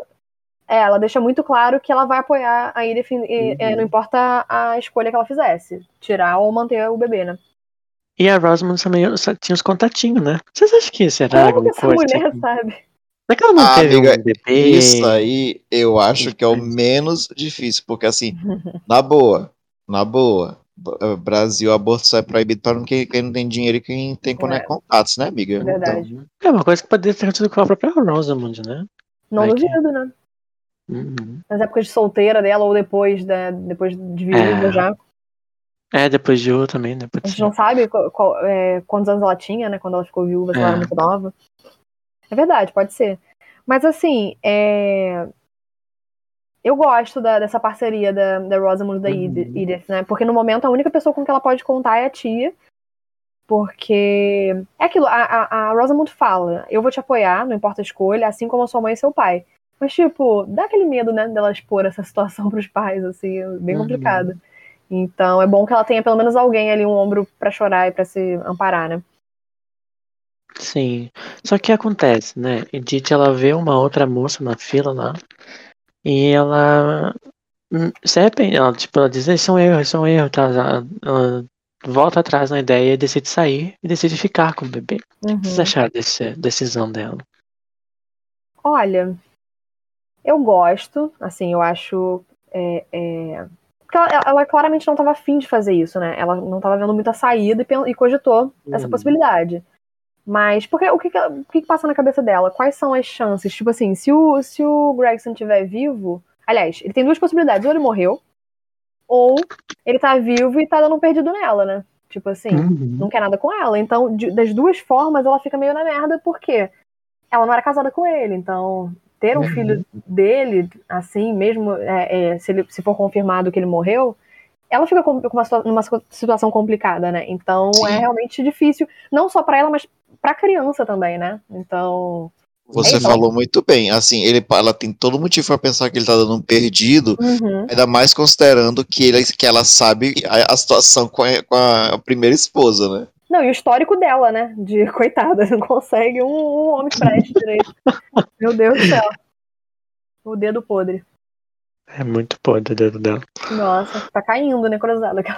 É, ela deixa muito claro que ela vai apoiar a Edith, e, Uhum. é, não importa a escolha que ela fizesse. Tirar ou manter o bebê, né? E a Rosamund também tinha os contatinhos, né? Vocês acham que será Como que alguma essa coisa? mulher assim? sabe? Será que ela não Ah, teve amiga, um bebê? Isso aí eu acho que é o Isso. menos difícil, porque assim, (laughs) na boa, na boa, eh, Brasil, aborto só é proibido para quem, quem não tem dinheiro e quem tem É. contatos, né, amiga? É verdade. Então, É uma coisa que poderia ter acontecido com a própria Rosamund, né? Não que- duvido, né? Uhum. Nas épocas de solteira dela ou depois, da, depois de viúva É. já. É, depois de U também, né? A gente não sabe qual- qual- é, quantos anos ela tinha, né? Quando ela ficou viúva, se ela era É. muito nova. É verdade, pode ser. Mas assim, é... eu gosto da- dessa parceria da, da Rosamund e da Uhum. Ed- Edith, né? Porque no momento a única pessoa com que ela pode contar é a tia. Porque é aquilo, a, a, a Rosamund fala, eu vou te apoiar, não importa a escolha, assim como a sua mãe e seu pai. Mas, tipo, dá aquele medo, né, dela expor essa situação (laughs) pros pais, assim, é bem Uhum. complicado. Então é bom que ela tenha pelo menos alguém ali, um ombro pra chorar e pra se amparar, né? Sim. Só que acontece, né? Edith, ela vê uma outra moça na fila lá. E ela. hum, Se arrepende. Ela, tipo, ela diz, isso é um erro, isso é um erro, tá? Ela, ela volta atrás na ideia e decide sair e decide ficar com o bebê. O que vocês Uhum. acharam dessa decisão dela? Olha, eu gosto, assim, eu acho. É, é... Porque ela, ela claramente não estava afim de fazer isso, né? Ela não estava vendo muita saída e, e cogitou essa Uhum. possibilidade. Mas, porque o que, que, o que que passa na cabeça dela? Quais são as chances? Tipo assim, se o, se o Gregson estiver vivo. Aliás, ele tem duas possibilidades: ou ele morreu, ou ele tá vivo e tá dando um perdido nela, né? Tipo assim, Uhum. não quer nada com ela. Então, de- das duas formas, ela fica meio na merda, porque ela não era casada com ele. Então, ter um Uhum. filho dele, assim, mesmo é, é, se, ele, se for confirmado que ele morreu, ela fica com, uma, numa situação complicada, né? Então, Sim. é realmente difícil, não só pra ela, mas pra criança também, né? Então. você É isso. falou muito bem. Assim, ele, ela tem todo motivo para pensar que ele tá dando um perdido, uhum. ainda mais considerando que, ele, que ela sabe a, a situação com a, com a primeira esposa, né? Não, e o histórico dela, né? De (laughs) coitada, não consegue um, um homem preste direito. Meu Deus do céu. O dedo podre. É muito podre o dedo dela. Nossa, tá caindo, né, cruzada. (laughs)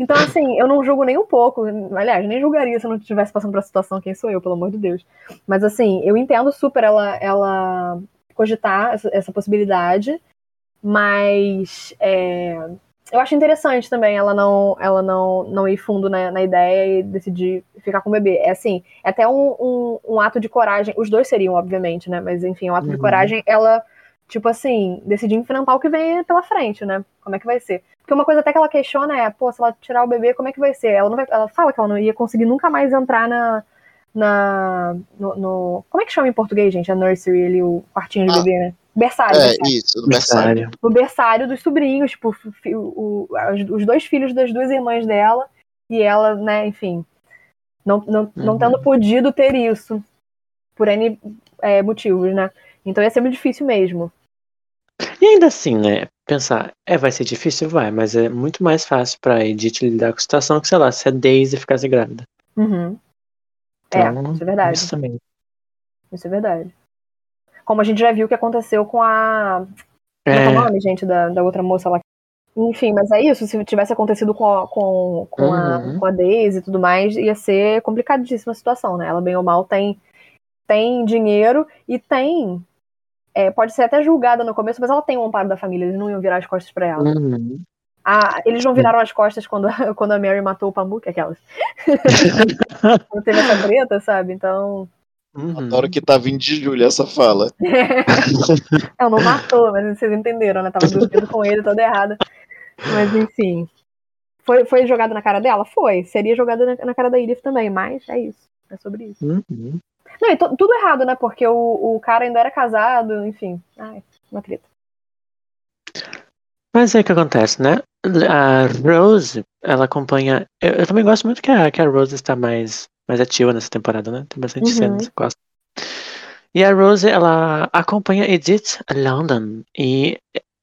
Então, assim, eu não julgo nem um pouco. Aliás, nem julgaria se eu não estivesse passando por essa situação. Quem sou eu, pelo amor de Deus. Mas, assim, eu entendo super ela, ela cogitar essa, essa possibilidade. Mas é, eu acho interessante também ela não, ela não, não ir fundo na, na ideia e decidir ficar com o bebê. É assim, é até um, um, um ato de coragem. Os dois seriam, obviamente, né? Mas, enfim, um ato de Uhum. coragem, ela tipo assim, decidir enfrentar o que vem pela frente, né? Como é que vai ser? Porque uma coisa até que ela questiona é, pô, se ela tirar o bebê, como é que vai ser? Ela, não vai, ela fala que ela não ia conseguir nunca mais entrar na. na no, no- como é que chama em português, gente? A nursery ali, o quartinho de Ah. bebê, né? Berçário. É, berçário. isso, do berçário. No berçário dos sobrinhos, tipo, o, o- os- dois filhos das duas irmãs dela, e ela, né, enfim, não, não, não Uhum. tendo podido ter isso, por N é, motivos, né? Então ia ser muito difícil mesmo. E ainda assim, né? Pensar, é, vai ser difícil, vai, mas é muito mais fácil pra Edith lidar com a situação que, sei lá, se a Daisy ficasse grávida. Uhum. Então, é, isso é verdade. Isso também. Isso é verdade. Como a gente já viu o que aconteceu com a. É, que é o É, nome, gente, da, da outra moça lá? Enfim, mas é isso. Se tivesse acontecido com a, com, com, a, Uhum. com a Daisy e tudo mais, ia ser complicadíssima a situação, né? Ela, bem ou mal, tem, tem dinheiro e tem. é, pode ser até julgada no começo, mas ela tem o amparo da família, eles não iam virar as costas pra ela. uhum. Ah, eles não viraram as costas quando, (laughs) quando a Mary matou o Pamuk, aquelas. (laughs) Quando teve essa treta, sabe? Então. Uhum. Adoro que tá vindo de Júlia essa fala. (laughs) Ela não matou, mas vocês entenderam, né? Tava dormindo com ele toda errada. Mas enfim. Foi, foi jogado na cara dela? Foi. Seria jogado na, na cara da Edith também, mas é isso. É sobre isso. Uhum. Não, e tudo errado, né? Porque o, o cara ainda era casado, enfim. Ai, uma treta. Mas o que acontece, né? A Rose, ela acompanha. Eu, eu também gosto muito que a, que a Rose está mais, mais ativa nessa temporada, né? Tem bastante Uhum. cenas gosto. E a Rose, ela acompanha Edith London. E,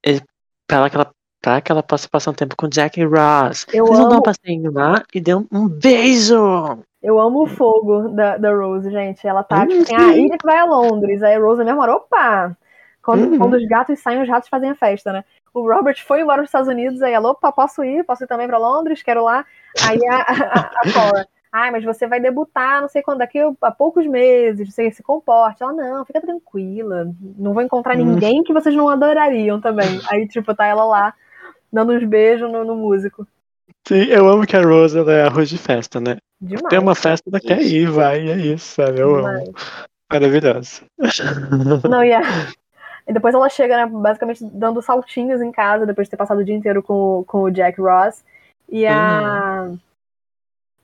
e para que ela, pra que ela possa passar um tempo com Jack e Ross. Eu Eles vão dar um amo, passeio lá e deu um beijo! eu amo o fogo da, da Rose, gente. Ela tá, Uhum. tipo assim, ah, Edith vai a Londres. Aí a Rose mesmo, opa! Quando, Uhum. quando os gatos saem, os ratos fazem a festa, né? O Robert foi embora para os Estados Unidos, aí ela, opa, posso ir? Posso ir também pra Londres? Quero lá. Aí a, a, a Cora, ai, mas você vai debutar, não sei quando, daqui a poucos meses, você se comporte. Ela, não, fica tranquila, não vou encontrar Hum. ninguém que vocês não adorariam também. Aí, tipo, tá ela lá, dando uns beijos no, no músico. Sim, eu amo que a Rose ela é arroz de festa, né? Demais. Tem uma festa, ela quer ir, vai, é isso, sabe? Eu demais. amo. Maravilhosa. Não, e, a- (laughs) e depois ela chega, né, basicamente dando saltinhos em casa, depois de ter passado o dia inteiro com, o- com o Jack Ross. E a.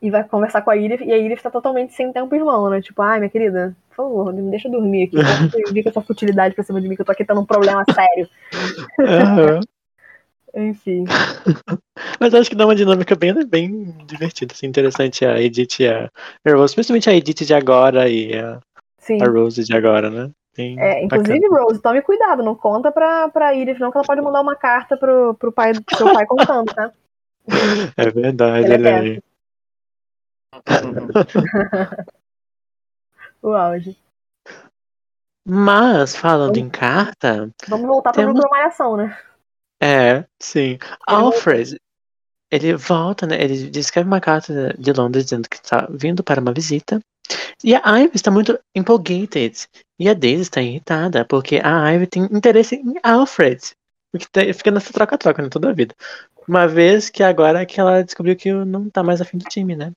E vai conversar com a Irith, e a Irith tá totalmente sem tempo irmão, né? Tipo, ai, minha querida, por favor, me deixa dormir aqui. (laughs) Não fica essa futilidade pra cima de mim, que eu tô aqui tendo um problema sério. Aham. (laughs) Enfim. (laughs) Mas acho que dá uma dinâmica bem, bem divertida, assim, interessante a Edith e a Rose, principalmente a Edith de agora e a, a Rose de agora, né? Bem É, inclusive, bacana. Rose, tome cuidado, não conta pra, pra Irith, não, que ela pode mandar uma carta pro, pro pai do seu pai contando, tá? É verdade, Ela é. (laughs) O auge. Mas, falando em carta, Vamos voltar pra Temos- proclamação, né? é, sim. Alfred, ele volta, né? Ele escreve uma carta de Londres dizendo que está vindo para uma visita. E a Ivy está muito empolgated. E a Daisy está irritada, porque a Ivy tem interesse em Alfred. Porque te- fica nessa troca-troca, né? Toda a vida. Uma vez que agora que ela descobriu que não tá mais afim do time, né?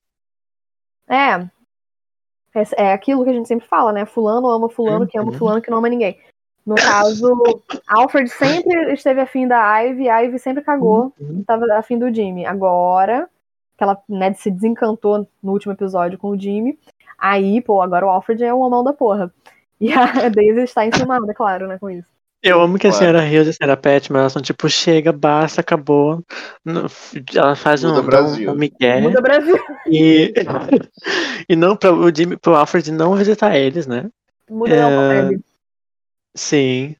É. É, é aquilo que a gente sempre fala, né? Fulano ama fulano, que ama Uhum. fulano, que não ama ninguém. No caso, Alfred sempre esteve afim da Ivy, a Ivy sempre cagou, Uhum. estava afim do Jimmy. Agora, que ela né, se desencantou no último episódio com o Jimmy, aí, pô, agora o Alfred é o homão da porra. E a (laughs) Daisy está enciumada, claro, né, com isso. Eu amo que a senhora Hills e a senhora Pat, mas elas são tipo, chega, basta, acabou. Ela faz um, Muda dá Brasil. um, um migué Muda Brasil. e, (laughs) e não para o Jimmy, pro Alfred não visitar eles, né? Muda É, não. Sim.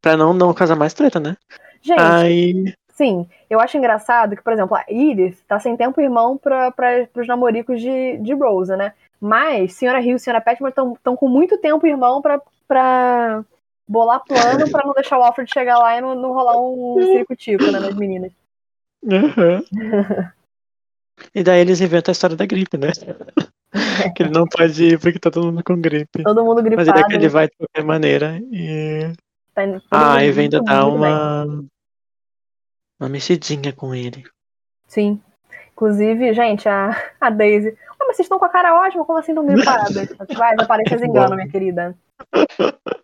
Pra não, não causar mais treta, né? Gente, Aí. Sim, eu acho engraçado que, por exemplo, a Iris tá sem tempo irmão para os namoricos de, de Rosa, né? Mas Senhora Hill e Senhora Petmore estão com muito tempo irmão pra, pra bolar plano pra não deixar o Alfred chegar lá e não, não rolar um circo-tico né, nas meninas. Aham. E daí eles inventam a história da gripe, né? (laughs) que ele não pode ir porque tá todo mundo com gripe. Todo mundo Mas gripado. ele, é que ele vai de qualquer maneira e. tá indo- Ah, aí vem ainda dar muito bem. uma. Uma mexidinha com ele. Sim. Inclusive, gente, a, a Daisy. Ah, mas vocês estão com a cara ótima, como assim tão gripadas? (laughs) Vai, aparências enganam, minha querida. (laughs)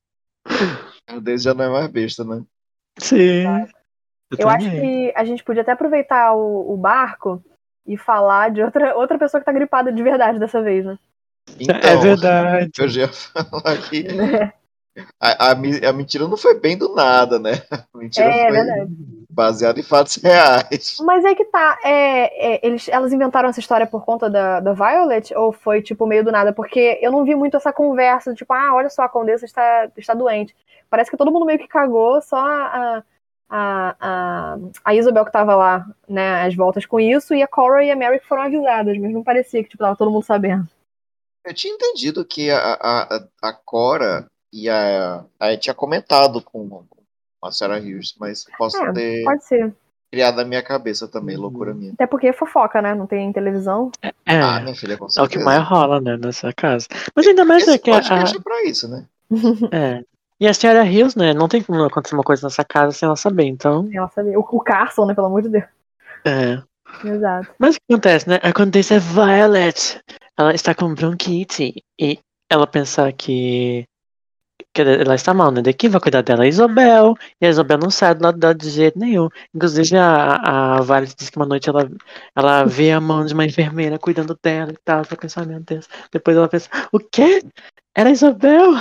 (laughs) O Daisy já não é mais besta, né? Sim. Eu acho também. que a gente podia até aproveitar o, o barco e falar de outra, outra pessoa que tá gripada de verdade dessa vez, né? Então, É verdade. Eu já ia falar que a, a, mi- a mentira não foi bem do nada, né? A mentira É, foi verdade. Baseada em fatos reais. Mas é que tá. É, é, eles, elas inventaram essa história por conta da, da Violet ou foi, tipo, meio do nada? Porque eu não vi muito essa conversa, tipo, ah, olha só, a Condessa está, está doente. Parece que todo mundo meio que cagou, só a, a, a, a Isabel que tava lá, né, às voltas com isso, e a Cora e a Mary que foram avisadas, mas não parecia que, tipo, tava todo mundo sabendo. Eu tinha entendido que a, a, a- a Cora e a, a tinha comentado com a Sarah Hughes, mas posso É, ter Pode ser. criado na minha cabeça também, Uhum. loucura minha. Até porque é fofoca, né? Não tem televisão. É, Ah, minha filha, com é o certeza. que mais rola, né, nessa casa. Mas ainda mais Esse é que a, é pra isso, né? (laughs) É. E a senhora Hills, né? Não tem como acontecer uma coisa nessa casa sem ela saber, então. Ela sabe. O, o Carson, né? Pelo amor de Deus. É. Exato. Mas o que acontece, né? Acontece a Violet. Ela está com bronquite. E ela pensa que. Que ela está mal, né? De quem vai cuidar dela? A Isabel. E a Isabel não sai do lado dela de jeito nenhum. Inclusive, a, a Violet disse que uma noite ela, ela vê a mão de uma enfermeira cuidando dela e tal. Ela pensa, meu Deus. Depois ela pensa, o quê? Era a Isabel?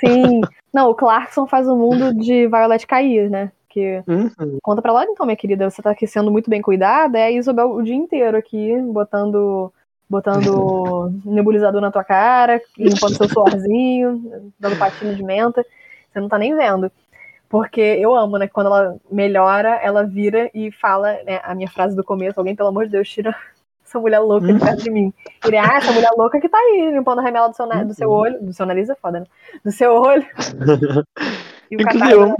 Sim. (laughs) Não, o Clarkson faz o mundo de Violet cair, né? Que Uhum. conta pra lá, então, minha querida, você tá aqui sendo muito bem cuidada, é a Isabel o dia inteiro aqui, botando botando (laughs) nebulizador na tua cara, limpando seu suorzinho, dando patinho de menta. Você não tá nem vendo. Porque eu amo, né? Quando ela melhora, ela vira e fala, né? A minha frase do começo, alguém, pelo amor de Deus, tira essa mulher louca de perto de mim. Ele, ah, essa mulher louca que tá aí, limpando a remela do seu, do seu olho. Do seu nariz é foda, né? Do seu olho. (laughs) E o Inclusive, vamos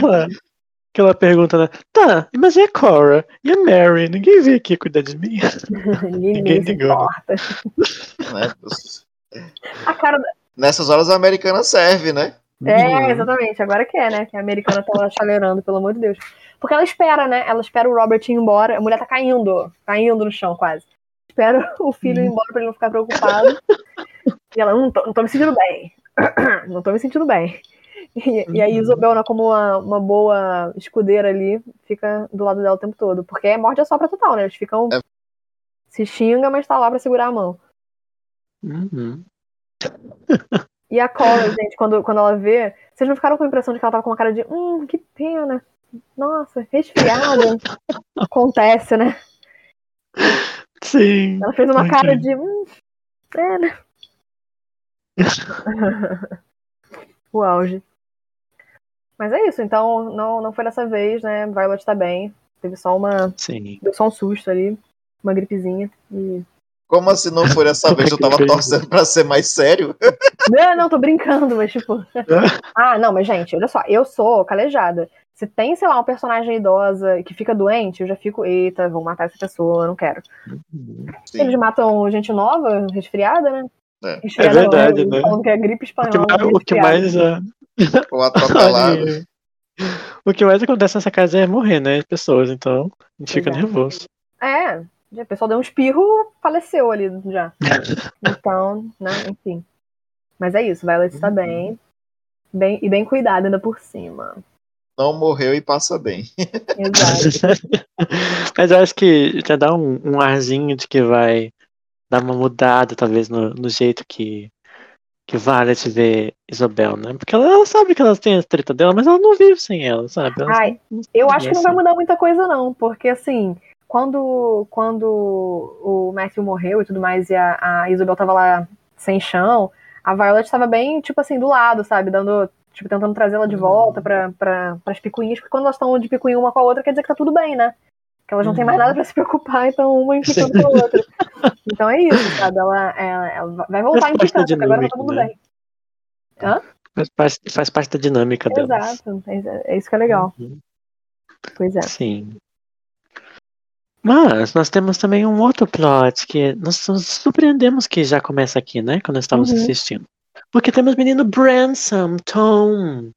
falar. Aquela pergunta, né? Tá, mas e a Cora? E a Mary? Ninguém veio aqui cuidar de mim? (laughs) Ninguém, Ninguém se ligou. importa. né? A cara da... Nessas horas a americana serve, né? É, exatamente. Agora que é, né? Que a americana tá lá chaleirando, pelo amor de Deus. Porque ela espera, né? Ela espera o Robert ir embora. A mulher tá caindo, caindo no chão quase. Espera o filho ir embora pra ele não ficar preocupado. E ela, não tô, não tô me sentindo bem. (clears throat) Não tô me sentindo bem. E, (laughs) e aí Isabel, né, como uma, uma boa escudeira ali, fica do lado dela o tempo todo. Porque é morde a sopra total, né? Eles ficam. É. Se xinga, mas tá lá pra segurar a mão. Uhum. E a Cora, gente, quando, quando ela vê, vocês não ficaram com a impressão de que ela tava com uma cara de, hum, que pena. Nossa, resfriada. (laughs) Acontece, né? Sim. Ela fez uma cara de, hum, pena. (laughs) o auge. Mas é isso, então não, não foi dessa vez, né? Violet tá bem. Teve só uma. Sim. Deu só um susto ali. Uma gripezinha. E. Como assim não foi dessa vez? Eu tava (laughs) torcendo pra ser mais sério. Não, não, tô brincando, mas tipo. (laughs) ah, não, mas gente, olha só, eu sou calejada. Se tem, sei lá, uma personagem idosa que fica doente, eu já fico, eita, vou matar essa pessoa, eu não quero. Sim. Eles matam gente nova, resfriada, né? É. Resfriada É verdade, não, né? Falando que é gripe O que, espanhola. mais- o que mais. ah, (laughs) Ou atropelado. o que mais acontece nessa casa é morrer, né? Pessoas, então a gente fica Exato. nervoso. É, a pessoa deu um espirro, faleceu ali já. (laughs) Então, né, enfim. Mas é isso, Violet está bem. bem. E bem cuidada ainda por cima. Não morreu e passa bem. (laughs) Exato. Mas eu acho que já dá um, um arzinho de que vai dar uma mudada, talvez, no, no jeito que, que Violet vê Isabel, né? Porque ela, ela sabe que elas têm a treta dela, mas ela não vive sem ela, sabe? Elas Ai, não- Eu acho que não vai mudar muita coisa, não, porque assim, quando, quando o Matthew morreu e tudo mais, e a, a Isabel tava lá sem chão, a Violet tava bem, tipo assim, do lado, sabe? Dando, tipo, tentando trazê-la de volta pra, pra, pras picuinhas, porque quando elas estão de picuinha uma com a outra, quer dizer que tá tudo bem, né? Que elas não têm mais Uhum. nada pra se preocupar, então uma implicando com a outra. Então é isso, sabe? Ela, ela, ela vai voltar implicando, porque agora tá dinâmica, tudo né? bem. Faz, parte- faz parte da dinâmica dela. Exato, é, é isso que é legal. Uhum. Pois é. Sim. Mas nós temos também um outro plot que nós nos surpreendemos que já começa aqui, né? Quando nós estamos Uhum. assistindo. Porque temos o menino Branson, Tom,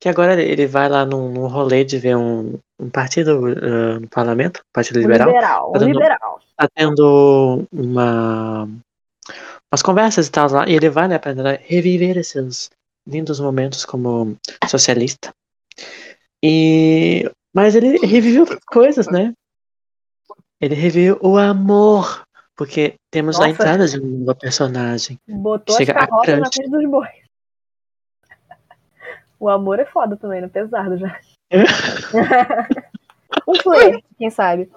que agora ele vai lá num, num rolê de ver um, um partido ah, no parlamento, Partido O Liberal. liberal, Tá dando- liberal. Tá tendo uma, umas conversas e tal lá. E ele vai, né, pra reviver esses lindos momentos como socialista. E mas ele reviveu outras coisas, né? Ele reviveu o amor, porque temos a Nossa. entrada de uma personagem. Botou Chega a carroças na frente dos bois. O amor é foda também, né? Pesado já. (laughs) um flerte, quem sabe.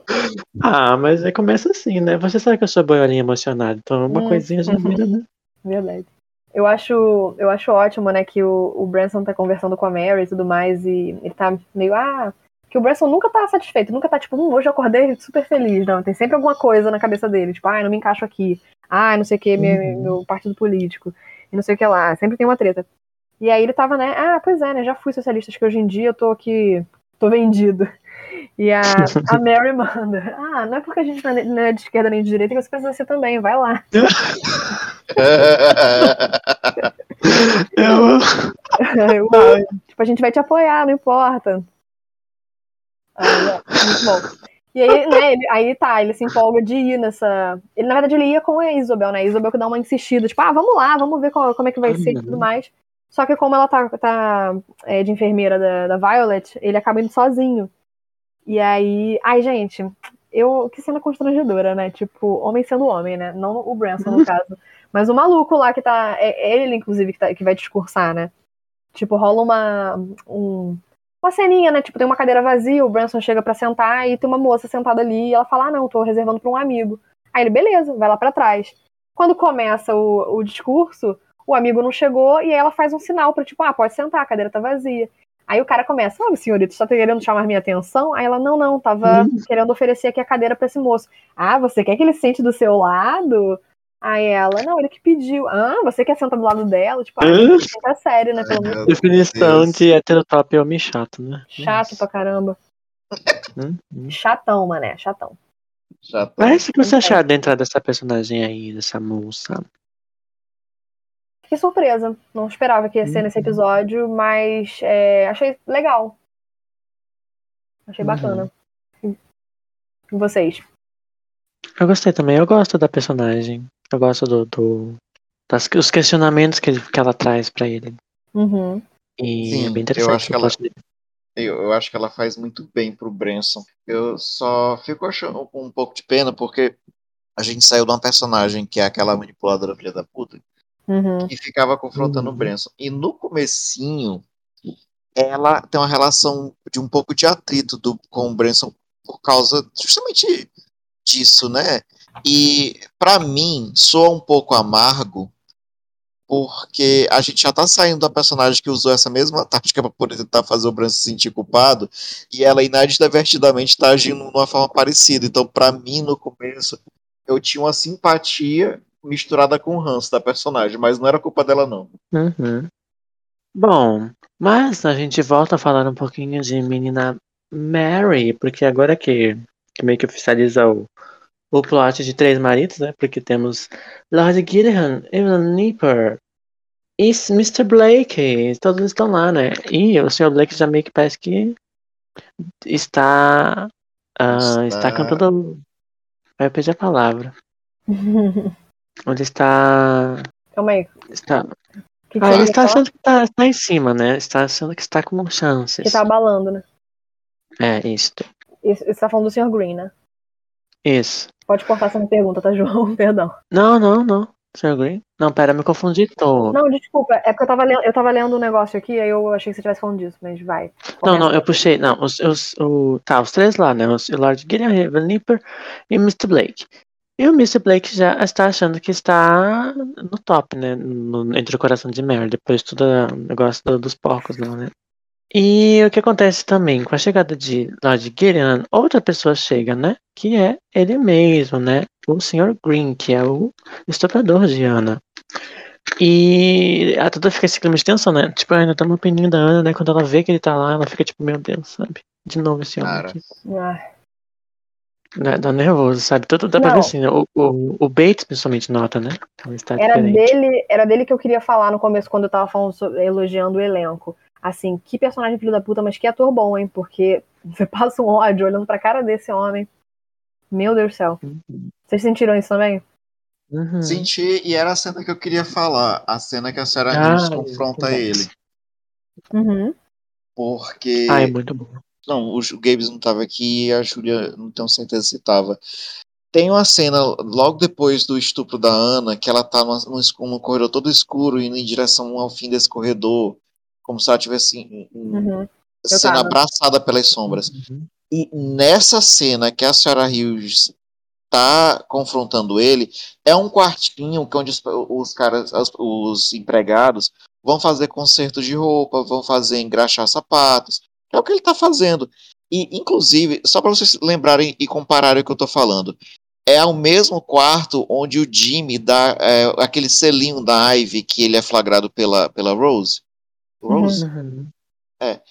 Ah, mas aí começa assim, né? Você sabe que eu sou boiolinha emocionada, então uma Hum. coisinha já vira, né? Verdade. Eu acho, eu acho ótimo, né, que o, o Branson tá conversando com a Mary e tudo mais, e ele tá meio, ah, que o Branson nunca tá satisfeito, nunca tá tipo, hum, hoje eu acordei super feliz, não, tem sempre alguma coisa na cabeça dele, tipo, ai, não me encaixo aqui, ai, não sei o que, meu, Uhum. meu partido político, e não sei o que lá, sempre tem uma treta. E aí ele tava, né, ah, pois é, né, já fui socialista, acho que hoje em dia eu tô aqui, tô vendido. E a, a Mary (laughs) manda, ah, não é porque a gente não é- é de esquerda nem de direita que você precisa ser também, vai lá. (laughs) Eu, Uau. (laughs) tipo, a gente vai te apoiar, não importa. Aí, ó, muito bom. E aí, né, ele, aí tá, ele se empolga de ir nessa. Ele, na verdade, ele ia com a Isabel, né? A Isabel que dá uma insistida, tipo, ah, vamos lá, vamos ver qual- como é que vai ser e tudo Uhum. mais. Só que como ela tá, tá é, de enfermeira da, da Violet, ele acaba indo sozinho. E aí. Ai, gente, eu. Que cena constrangedora, né? Tipo, homem sendo homem, né? Não o Branson, no (laughs) caso. Mas o maluco lá que tá. É ele, inclusive, que, tá, que vai discursar, né? Tipo, rola uma. Um, uma ceninha, né? Tipo, tem uma cadeira vazia, o Branson chega para sentar e tem uma moça sentada ali e ela fala: Ah, não, tô reservando pra um amigo. Aí ele, beleza, vai lá para trás. Quando começa o, o discurso, o amigo não chegou e aí ela faz um sinal para tipo, ah, pode sentar, a cadeira tá vazia. Aí o cara começa, ah, senhorita, você tá querendo chamar minha atenção? Aí ela, não, não, tava uhum. querendo oferecer aqui a cadeira para esse moço. Ah, você quer que ele sente do seu lado? Aí ela, não, ele que pediu. Ah, você quer sentar do lado dela? Tipo, ah, é sério, né? Pelo menos. Definição de heterotop é homem chato, né? Chato pra caramba. Hum, hum. Chatão, mané, chatão. chatão. Mas o que você achar dentro dessa personagem aí, dessa moça? Fiquei surpresa. Não esperava que ia ser nesse uhum. episódio, mas é, achei legal. Achei bacana. Uhum. E vocês? Eu gostei também. Eu gosto da personagem. Eu gosto do, do das, os questionamentos que, ele, que ela traz para ele. Uhum. E Sim, é bem interessante. Eu acho, que ela, eu, eu, acho que ela faz muito bem pro Branson. Eu só fico achando um pouco de pena porque a gente saiu de uma personagem que é aquela manipuladora filha da puta uhum. e ficava confrontando uhum. o Branson. E no comecinho ela tem uma relação de um pouco de atrito do, com o Branson por causa justamente disso, né? E para mim soa um pouco amargo, porque a gente já tá saindo da personagem que usou essa mesma tática para poder tentar fazer o Bran se sentir culpado, e ela inadvertidamente tá agindo de uma forma parecida. Então, para mim, no começo, eu tinha uma simpatia misturada com o ranço da personagem, mas não era culpa dela, não. Uhum. Bom, mas a gente volta a falar um pouquinho de menina Mary, porque agora que, que meio que oficializa o, o plot de Três Maridos, né? Porque temos Lord Gideon, Evelyn Nipper e Mr. Blake, todos estão lá, né? E o Sr. Blake já meio que parece que está, uh, está... está cantando. Vai pedir a palavra. (laughs) Onde está. Calma aí. Está. Que que ah, ele está achando que está, está em cima, né? Está achando que está com chances. Que está abalando, né? É, isso. Você está falando do Sr. Green, né? Isso. Pode cortar essa pergunta, tá, João? (laughs) Perdão. Não, não, não. Sr. Green? Não, pera, me confundi todo. Não, desculpa, é porque eu tava, lendo, eu tava lendo um negócio aqui, aí eu achei que você estivesse falando disso, mas vai. Não, não, eu puxei, não, os, os, o, tá, os três lá, né, o Lord Gideon, Raven Nipper e o Mr. Blake. E o Mr. Blake já está achando que está no top, né, no, entre o coração de Mary, depois de todo o negócio do, dos porcos, não, né. E o que acontece também com a chegada de Lord Gideon, outra pessoa chega, né? Que é ele mesmo, né? O Sr. Green, que é o estuprador de Ana. E a toda fica esse clima de tensão, né? Tipo, ainda tá no peninho da Ana, né? Quando ela vê que ele tá lá, ela fica tipo, meu Deus, sabe? De novo esse homem Cara. aqui. Dá, dá nervoso, sabe? Tudo dá Não. pra ver assim, né? o, o, o Bates principalmente nota, né? Então, era, dele, era dele que eu queria falar no começo, quando eu tava falando, elogiando o elenco Assim, que personagem filho da puta, mas que ator bom, hein? Porque (laughs) você passa um ódio olhando pra cara desse homem. Meu Deus do céu. Uhum. Vocês sentiram isso também? Uhum. Senti, e era a cena que eu queria falar. A cena que a Sarah ah, confronta ele. Uhum. Porque. Ah, é muito bom. Não, o Gabes não tava aqui e a Júlia não tenho certeza se tava. Tem uma cena logo depois do estupro da Ana, que ela tá num, num corredor todo escuro, indo em direção ao fim desse corredor como se ela estivesse uhum. sendo abraçada pelas sombras. Uhum. E nessa cena que a senhora Hughes está confrontando ele, é um quartinho onde os, os caras, os, os, empregados, vão fazer consertos de roupa, vão fazer engraxar sapatos. É o que ele está fazendo. E, inclusive, só para vocês lembrarem e compararem o que eu estou falando, é o mesmo quarto onde o Jimmy dá é, aquele selinho da Ivy que ele é flagrado pela, pela Rose. Rose? Uhum. É.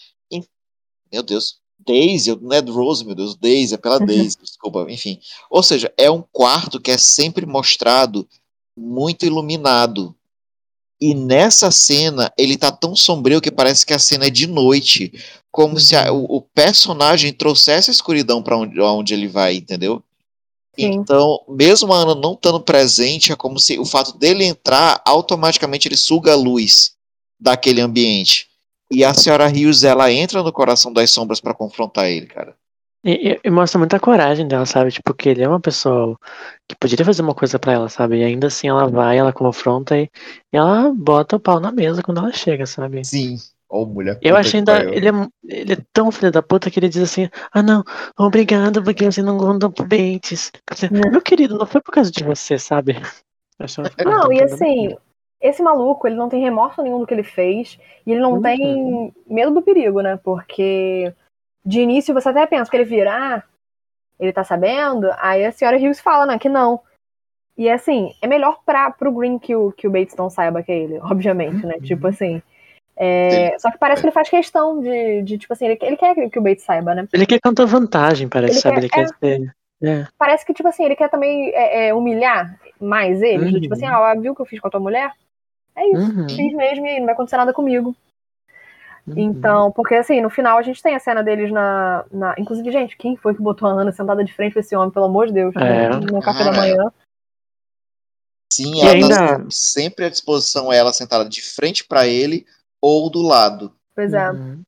meu Deus. Daisy, não é Rose, meu Deus, Daisy, é pela uhum. Daisy, desculpa, enfim. Ou seja, é um quarto que é sempre mostrado muito iluminado. E nessa cena, ele tá tão sombrio que parece que a cena é de noite. Como uhum. se a, o, o, personagem trouxesse a escuridão para onde, onde ele vai, entendeu? Sim. Então, mesmo a Ana não estando presente, é como se o fato dele entrar, automaticamente ele suga a luz daquele ambiente. E a senhora Rios, ela entra no coração das sombras para confrontar ele, cara. E, e- mostra muita coragem dela, sabe? Tipo, que ele é uma pessoa que poderia fazer uma coisa pra ela, sabe? E ainda assim ela vai, ela confronta e, e ela bota o pau na mesa quando ela chega, sabe? Sim. Ô, mulher. Eu acho ainda. Ele é, ele é tão filho da puta que ele diz assim: Ah, não, obrigado porque você não contou pro Bates. Assim, Meu querido, não foi por causa de você, sabe? Não, Ah, e assim, esse maluco, ele não tem remorso nenhum do que ele fez. E ele não Uhum. tem medo do perigo, né? Porque de início você até pensa que ele virar, ele tá sabendo, aí a senhora Hughes fala, né, que não. E assim, é melhor pra, pro Green que o, que o Bates não saiba que é ele, (laughs) obviamente, né? Uhum. Tipo assim. É, só que parece que ele faz questão de, de tipo assim, ele, ele quer que o Bates saiba, né? Ele quer contar vantagem, parece, Ele sabe? quer- Ele quer ser. É. Parece que, tipo assim, ele quer também é, é, humilhar mais eles. do Uhum. Tipo assim, ah, viu o que eu fiz com a tua mulher? É isso. Uhum, Fiz mesmo e aí, não vai acontecer nada comigo. uhum. Então, porque assim, no final a gente tem a cena deles na. na... Inclusive, gente, quem foi que botou a Ana sentada de frente pra esse homem, pelo amor de Deus, É. no, no café da manhã? Sim, E ela ainda- tá sempre à disposição, ela sentada de frente pra ele ou do lado. Pois é. Uhum.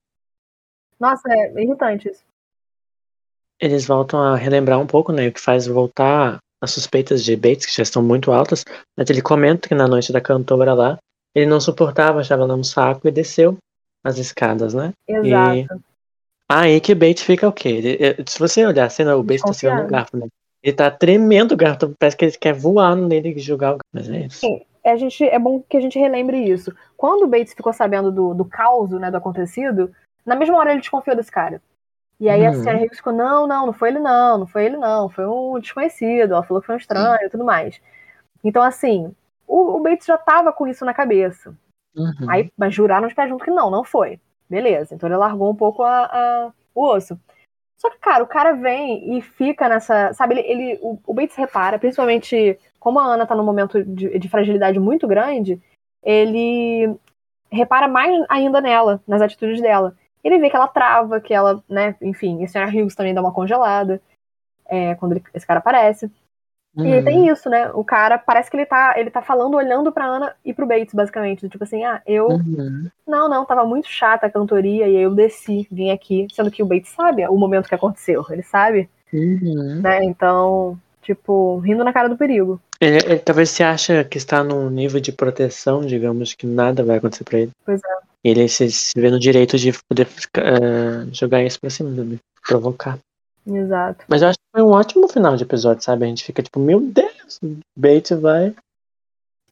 Nossa, é irritante isso. Eles voltam a relembrar um pouco, né? O que faz voltar as suspeitas de Bates, que já estão muito altas. Mas ele comenta que na noite da cantora lá, ele não suportava, achava ela um saco e desceu as escadas, né? Exato. Aí que o Bates fica o quê? Ele- eh, se você olhar a cena, o Bates tá segurando o garfo, né? Ele tá tremendo o garfo, parece que ele quer voar nele e jogar o garfo. Mas é isso. Sim. A gente, é bom que a gente relembre isso. Quando o Bates ficou sabendo do, do caos, né, do acontecido, na mesma hora ele desconfiou desse cara. E aí a Uhum. senhora Higgs ficou, não, não, não foi ele não, não foi ele não, foi um desconhecido, ela falou que foi um estranho e tudo mais. Então, assim, o, o Bates já tava com isso na cabeça. Uhum. Aí, mas juraram de pé junto que não, não foi. Beleza, então ele largou um pouco a, a- o osso. Só que, cara, o cara vem e fica nessa. Sabe, ele, ele- o, o Bates repara, principalmente como a Ana tá num momento de, de fragilidade muito grande, ele repara mais ainda nela, nas atitudes dela. Ele vê que ela trava, que ela, né, enfim, e a senhora Hughes também dá uma congelada é, quando ele- esse cara aparece. E Uhum. tem isso, né? O cara parece que ele tá, ele tá falando, olhando pra Ana e pro Bates, basicamente. Tipo assim, ah, eu. Uhum. Não, não, tava muito chata a cantoria e aí eu desci, vim aqui. Sendo que o Bates sabe o momento que aconteceu. Ele sabe, Uhum. né? Então, tipo, rindo na cara do perigo. Ele, ele talvez se acha que está num nível de proteção, digamos, que nada vai acontecer pra ele. Pois é. E ele se, se vê no direito de poder eh, jogar isso pra cima dele, provocar. Exato. Mas eu acho que foi um ótimo final de episódio, sabe? A gente fica tipo, meu Deus, o Bates vai.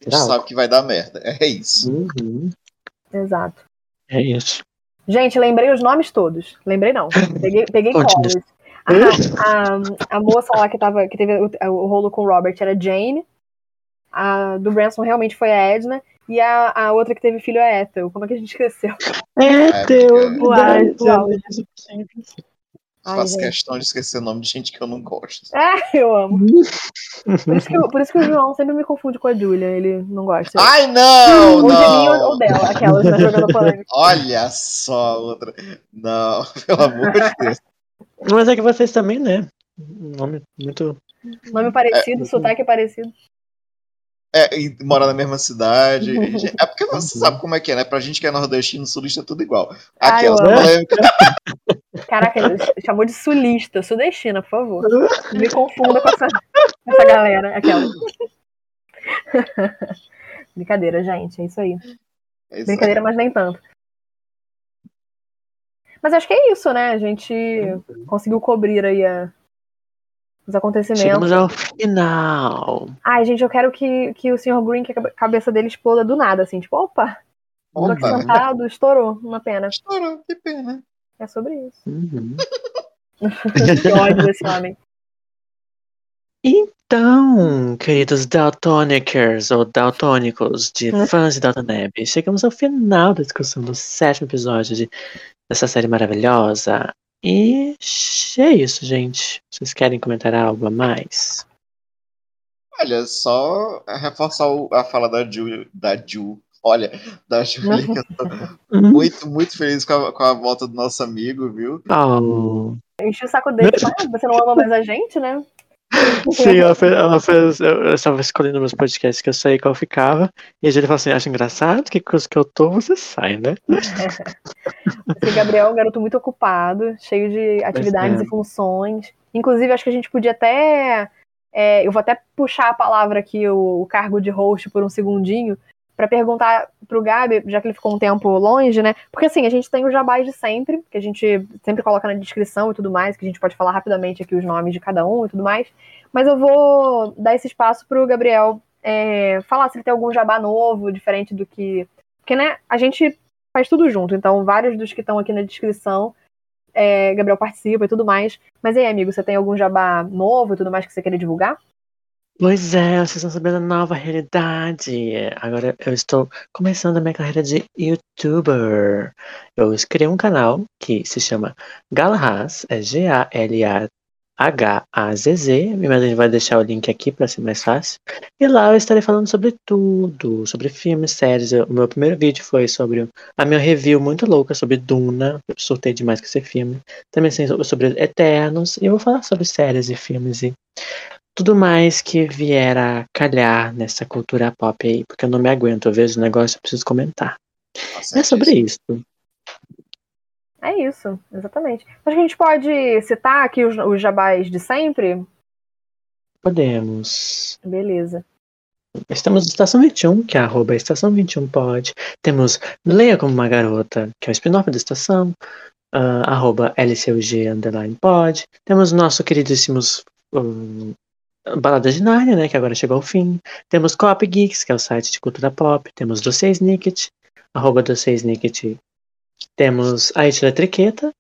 A gente sabe que vai dar merda. (laughs) É isso. Uhum. Exato. É isso. Gente, lembrei os nomes todos. Lembrei não. Peguei, peguei colas. A, a, a moça lá que, tava, que teve o, o rolo com o Robert era Jane. A do Branson realmente foi a Edna. E a, a outra que teve filho é a Ethel. Como é que a gente esqueceu? É, teu. Uau, uau. Ai, Faço gente. questão de esquecer o nome de gente que eu não gosto. (laughs) Ah, eu amo. Por isso, que, eu- por isso que o João sempre me confunde com a Julia. Ele não gosta. Ai, não! ou de mim ou, não. ou dela, aquelas, né, jogando (laughs) polêmica. Olha só a outra. Não, (laughs) pelo amor de Deus. Mas é que vocês também, né? Um nome muito. Nome parecido, sotaque parecido. É, e morar na mesma cidade. (laughs) É porque você sabe como é que é, né? Pra gente que é nordestino, sulista é tudo igual. Ah, amo. polêmicas. (laughs) Caraca, ele chamou de sulista, sudestina, por favor. Não me confunda com essa, essa galera. Aquela. (laughs) Brincadeira, gente, é isso aí. É isso aí. Brincadeira, mas nem tanto. Mas acho que é isso, né? A gente conseguiu cobrir aí a- os acontecimentos. Chegamos ao final. Ai, gente, eu quero que, que o Sr. Green, que a cabe- cabeça dele exploda do nada, assim, tipo, opa, tô aqui Opa, sentado, estourou, uma pena. estourou, que pena. É sobre isso. Uhum. (laughs) que ódio desse homem. Então, queridos Daltonicers ou Daltônicos de fãs de Dalton Neb, chegamos ao final da discussão do sétimo episódio de, dessa série maravilhosa. E é isso, gente. Vocês querem comentar algo a mais? Olha, só reforçar a fala da Ju, da Ju. Olha, da Julia, que eu tô muito, muito feliz com a, com a volta do nosso amigo, viu? Oh. Enchi o saco dele. Ah, você não ama mais a gente, né? Sim, ela fez, ela fez eu, estava escolhendo meus podcasts que eu sei qual ficava. E a gente falou assim: acha engraçado? Que coisa que eu tô, você sai, né? Esse Gabriel é um garoto muito ocupado, cheio de atividades é. e funções. Inclusive, acho que a gente podia até. é, eu vou até puxar a palavra aqui, o, o cargo de host, por um segundinho, para perguntar pro Gabi, já que ele ficou um tempo longe, né? Porque assim, a gente tem o jabás de sempre, que a gente sempre coloca na descrição e tudo mais, que a gente pode falar rapidamente aqui os nomes de cada um e tudo mais. Mas eu vou dar esse espaço pro Gabriel é, falar se ele tem algum jabá novo, diferente do que. Porque, né, a gente faz tudo junto, então vários dos que estão aqui na descrição, é, Gabriel participa e tudo mais. Mas aí, amigo, você tem algum jabá novo e tudo mais que você queira divulgar? Pois é, vocês estão sabendo a nova realidade. Agora eu estou começando a minha carreira de youtuber. Eu criei um canal que se chama Galahaz, é G-A-L-A-H-A-Z-Z, mas a gente vai deixar o link aqui para ser mais fácil. E lá eu estarei falando sobre tudo, sobre filmes, séries. O meu primeiro vídeo foi sobre a minha review muito louca sobre Duna, eu surtei demais com esse filme. Também sobre Eternos, e eu vou falar sobre séries e filmes e tudo mais que vier a calhar nessa cultura pop aí, porque eu não me aguento, eu vejo o negócio e preciso comentar. Nossa, É sobre isso. É isso, exatamente. Acho que a gente pode citar aqui os, os jabás de sempre? Podemos. Beleza. Estamos no Estação 21, que é arroba Estação 21 Pod. Temos Leia Como Uma Garota, que é o spin-off da estação. ah, arroba LCUG Underline Pod. Temos nosso queridíssimos um, Baladas de Nárnia, né, que agora chegou ao fim. Temos Cop Geeks, que é o site de cultura pop. Temos Doce Snicket, arroba Doce Snicket. Temos a Itila Triqueta,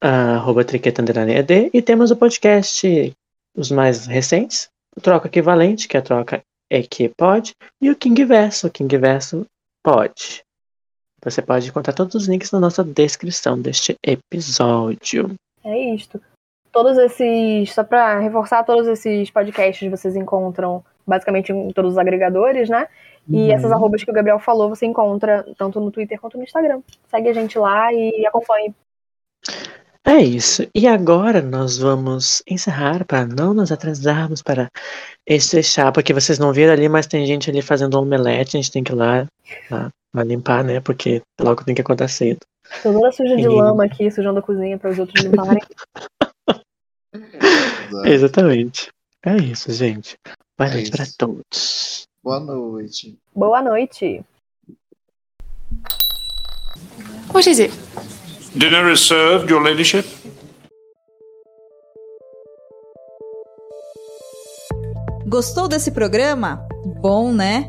arroba Triqueta ED. E temos o podcast, os mais recentes, o Troca Equivalente, que é a Troca Equipod, e o King Verso, o King Verso Pod. Você pode encontrar todos os links na nossa descrição deste episódio. É isto. Todos esses, só pra reforçar, todos esses podcasts vocês encontram basicamente em todos os agregadores, né? E Uhum. essas arrobas que o Gabriel falou, você encontra tanto no Twitter quanto no Instagram. Segue a gente lá e acompanhe. É isso. E agora nós vamos encerrar para não nos atrasarmos para este chá, porque vocês não viram ali, mas tem gente ali fazendo omelete, a gente tem que ir lá, lá, lá limpar, né? Porque logo tem que acordar cedo. Tô toda suja de Sim. lama aqui, sujando a cozinha para os outros limparem. (laughs) Exatamente. É isso, gente. Boa É noite para todos. Boa noite. Boa noite. What is it? Dinner is served, Your Ladyship. Gostou desse programa? Bom, né?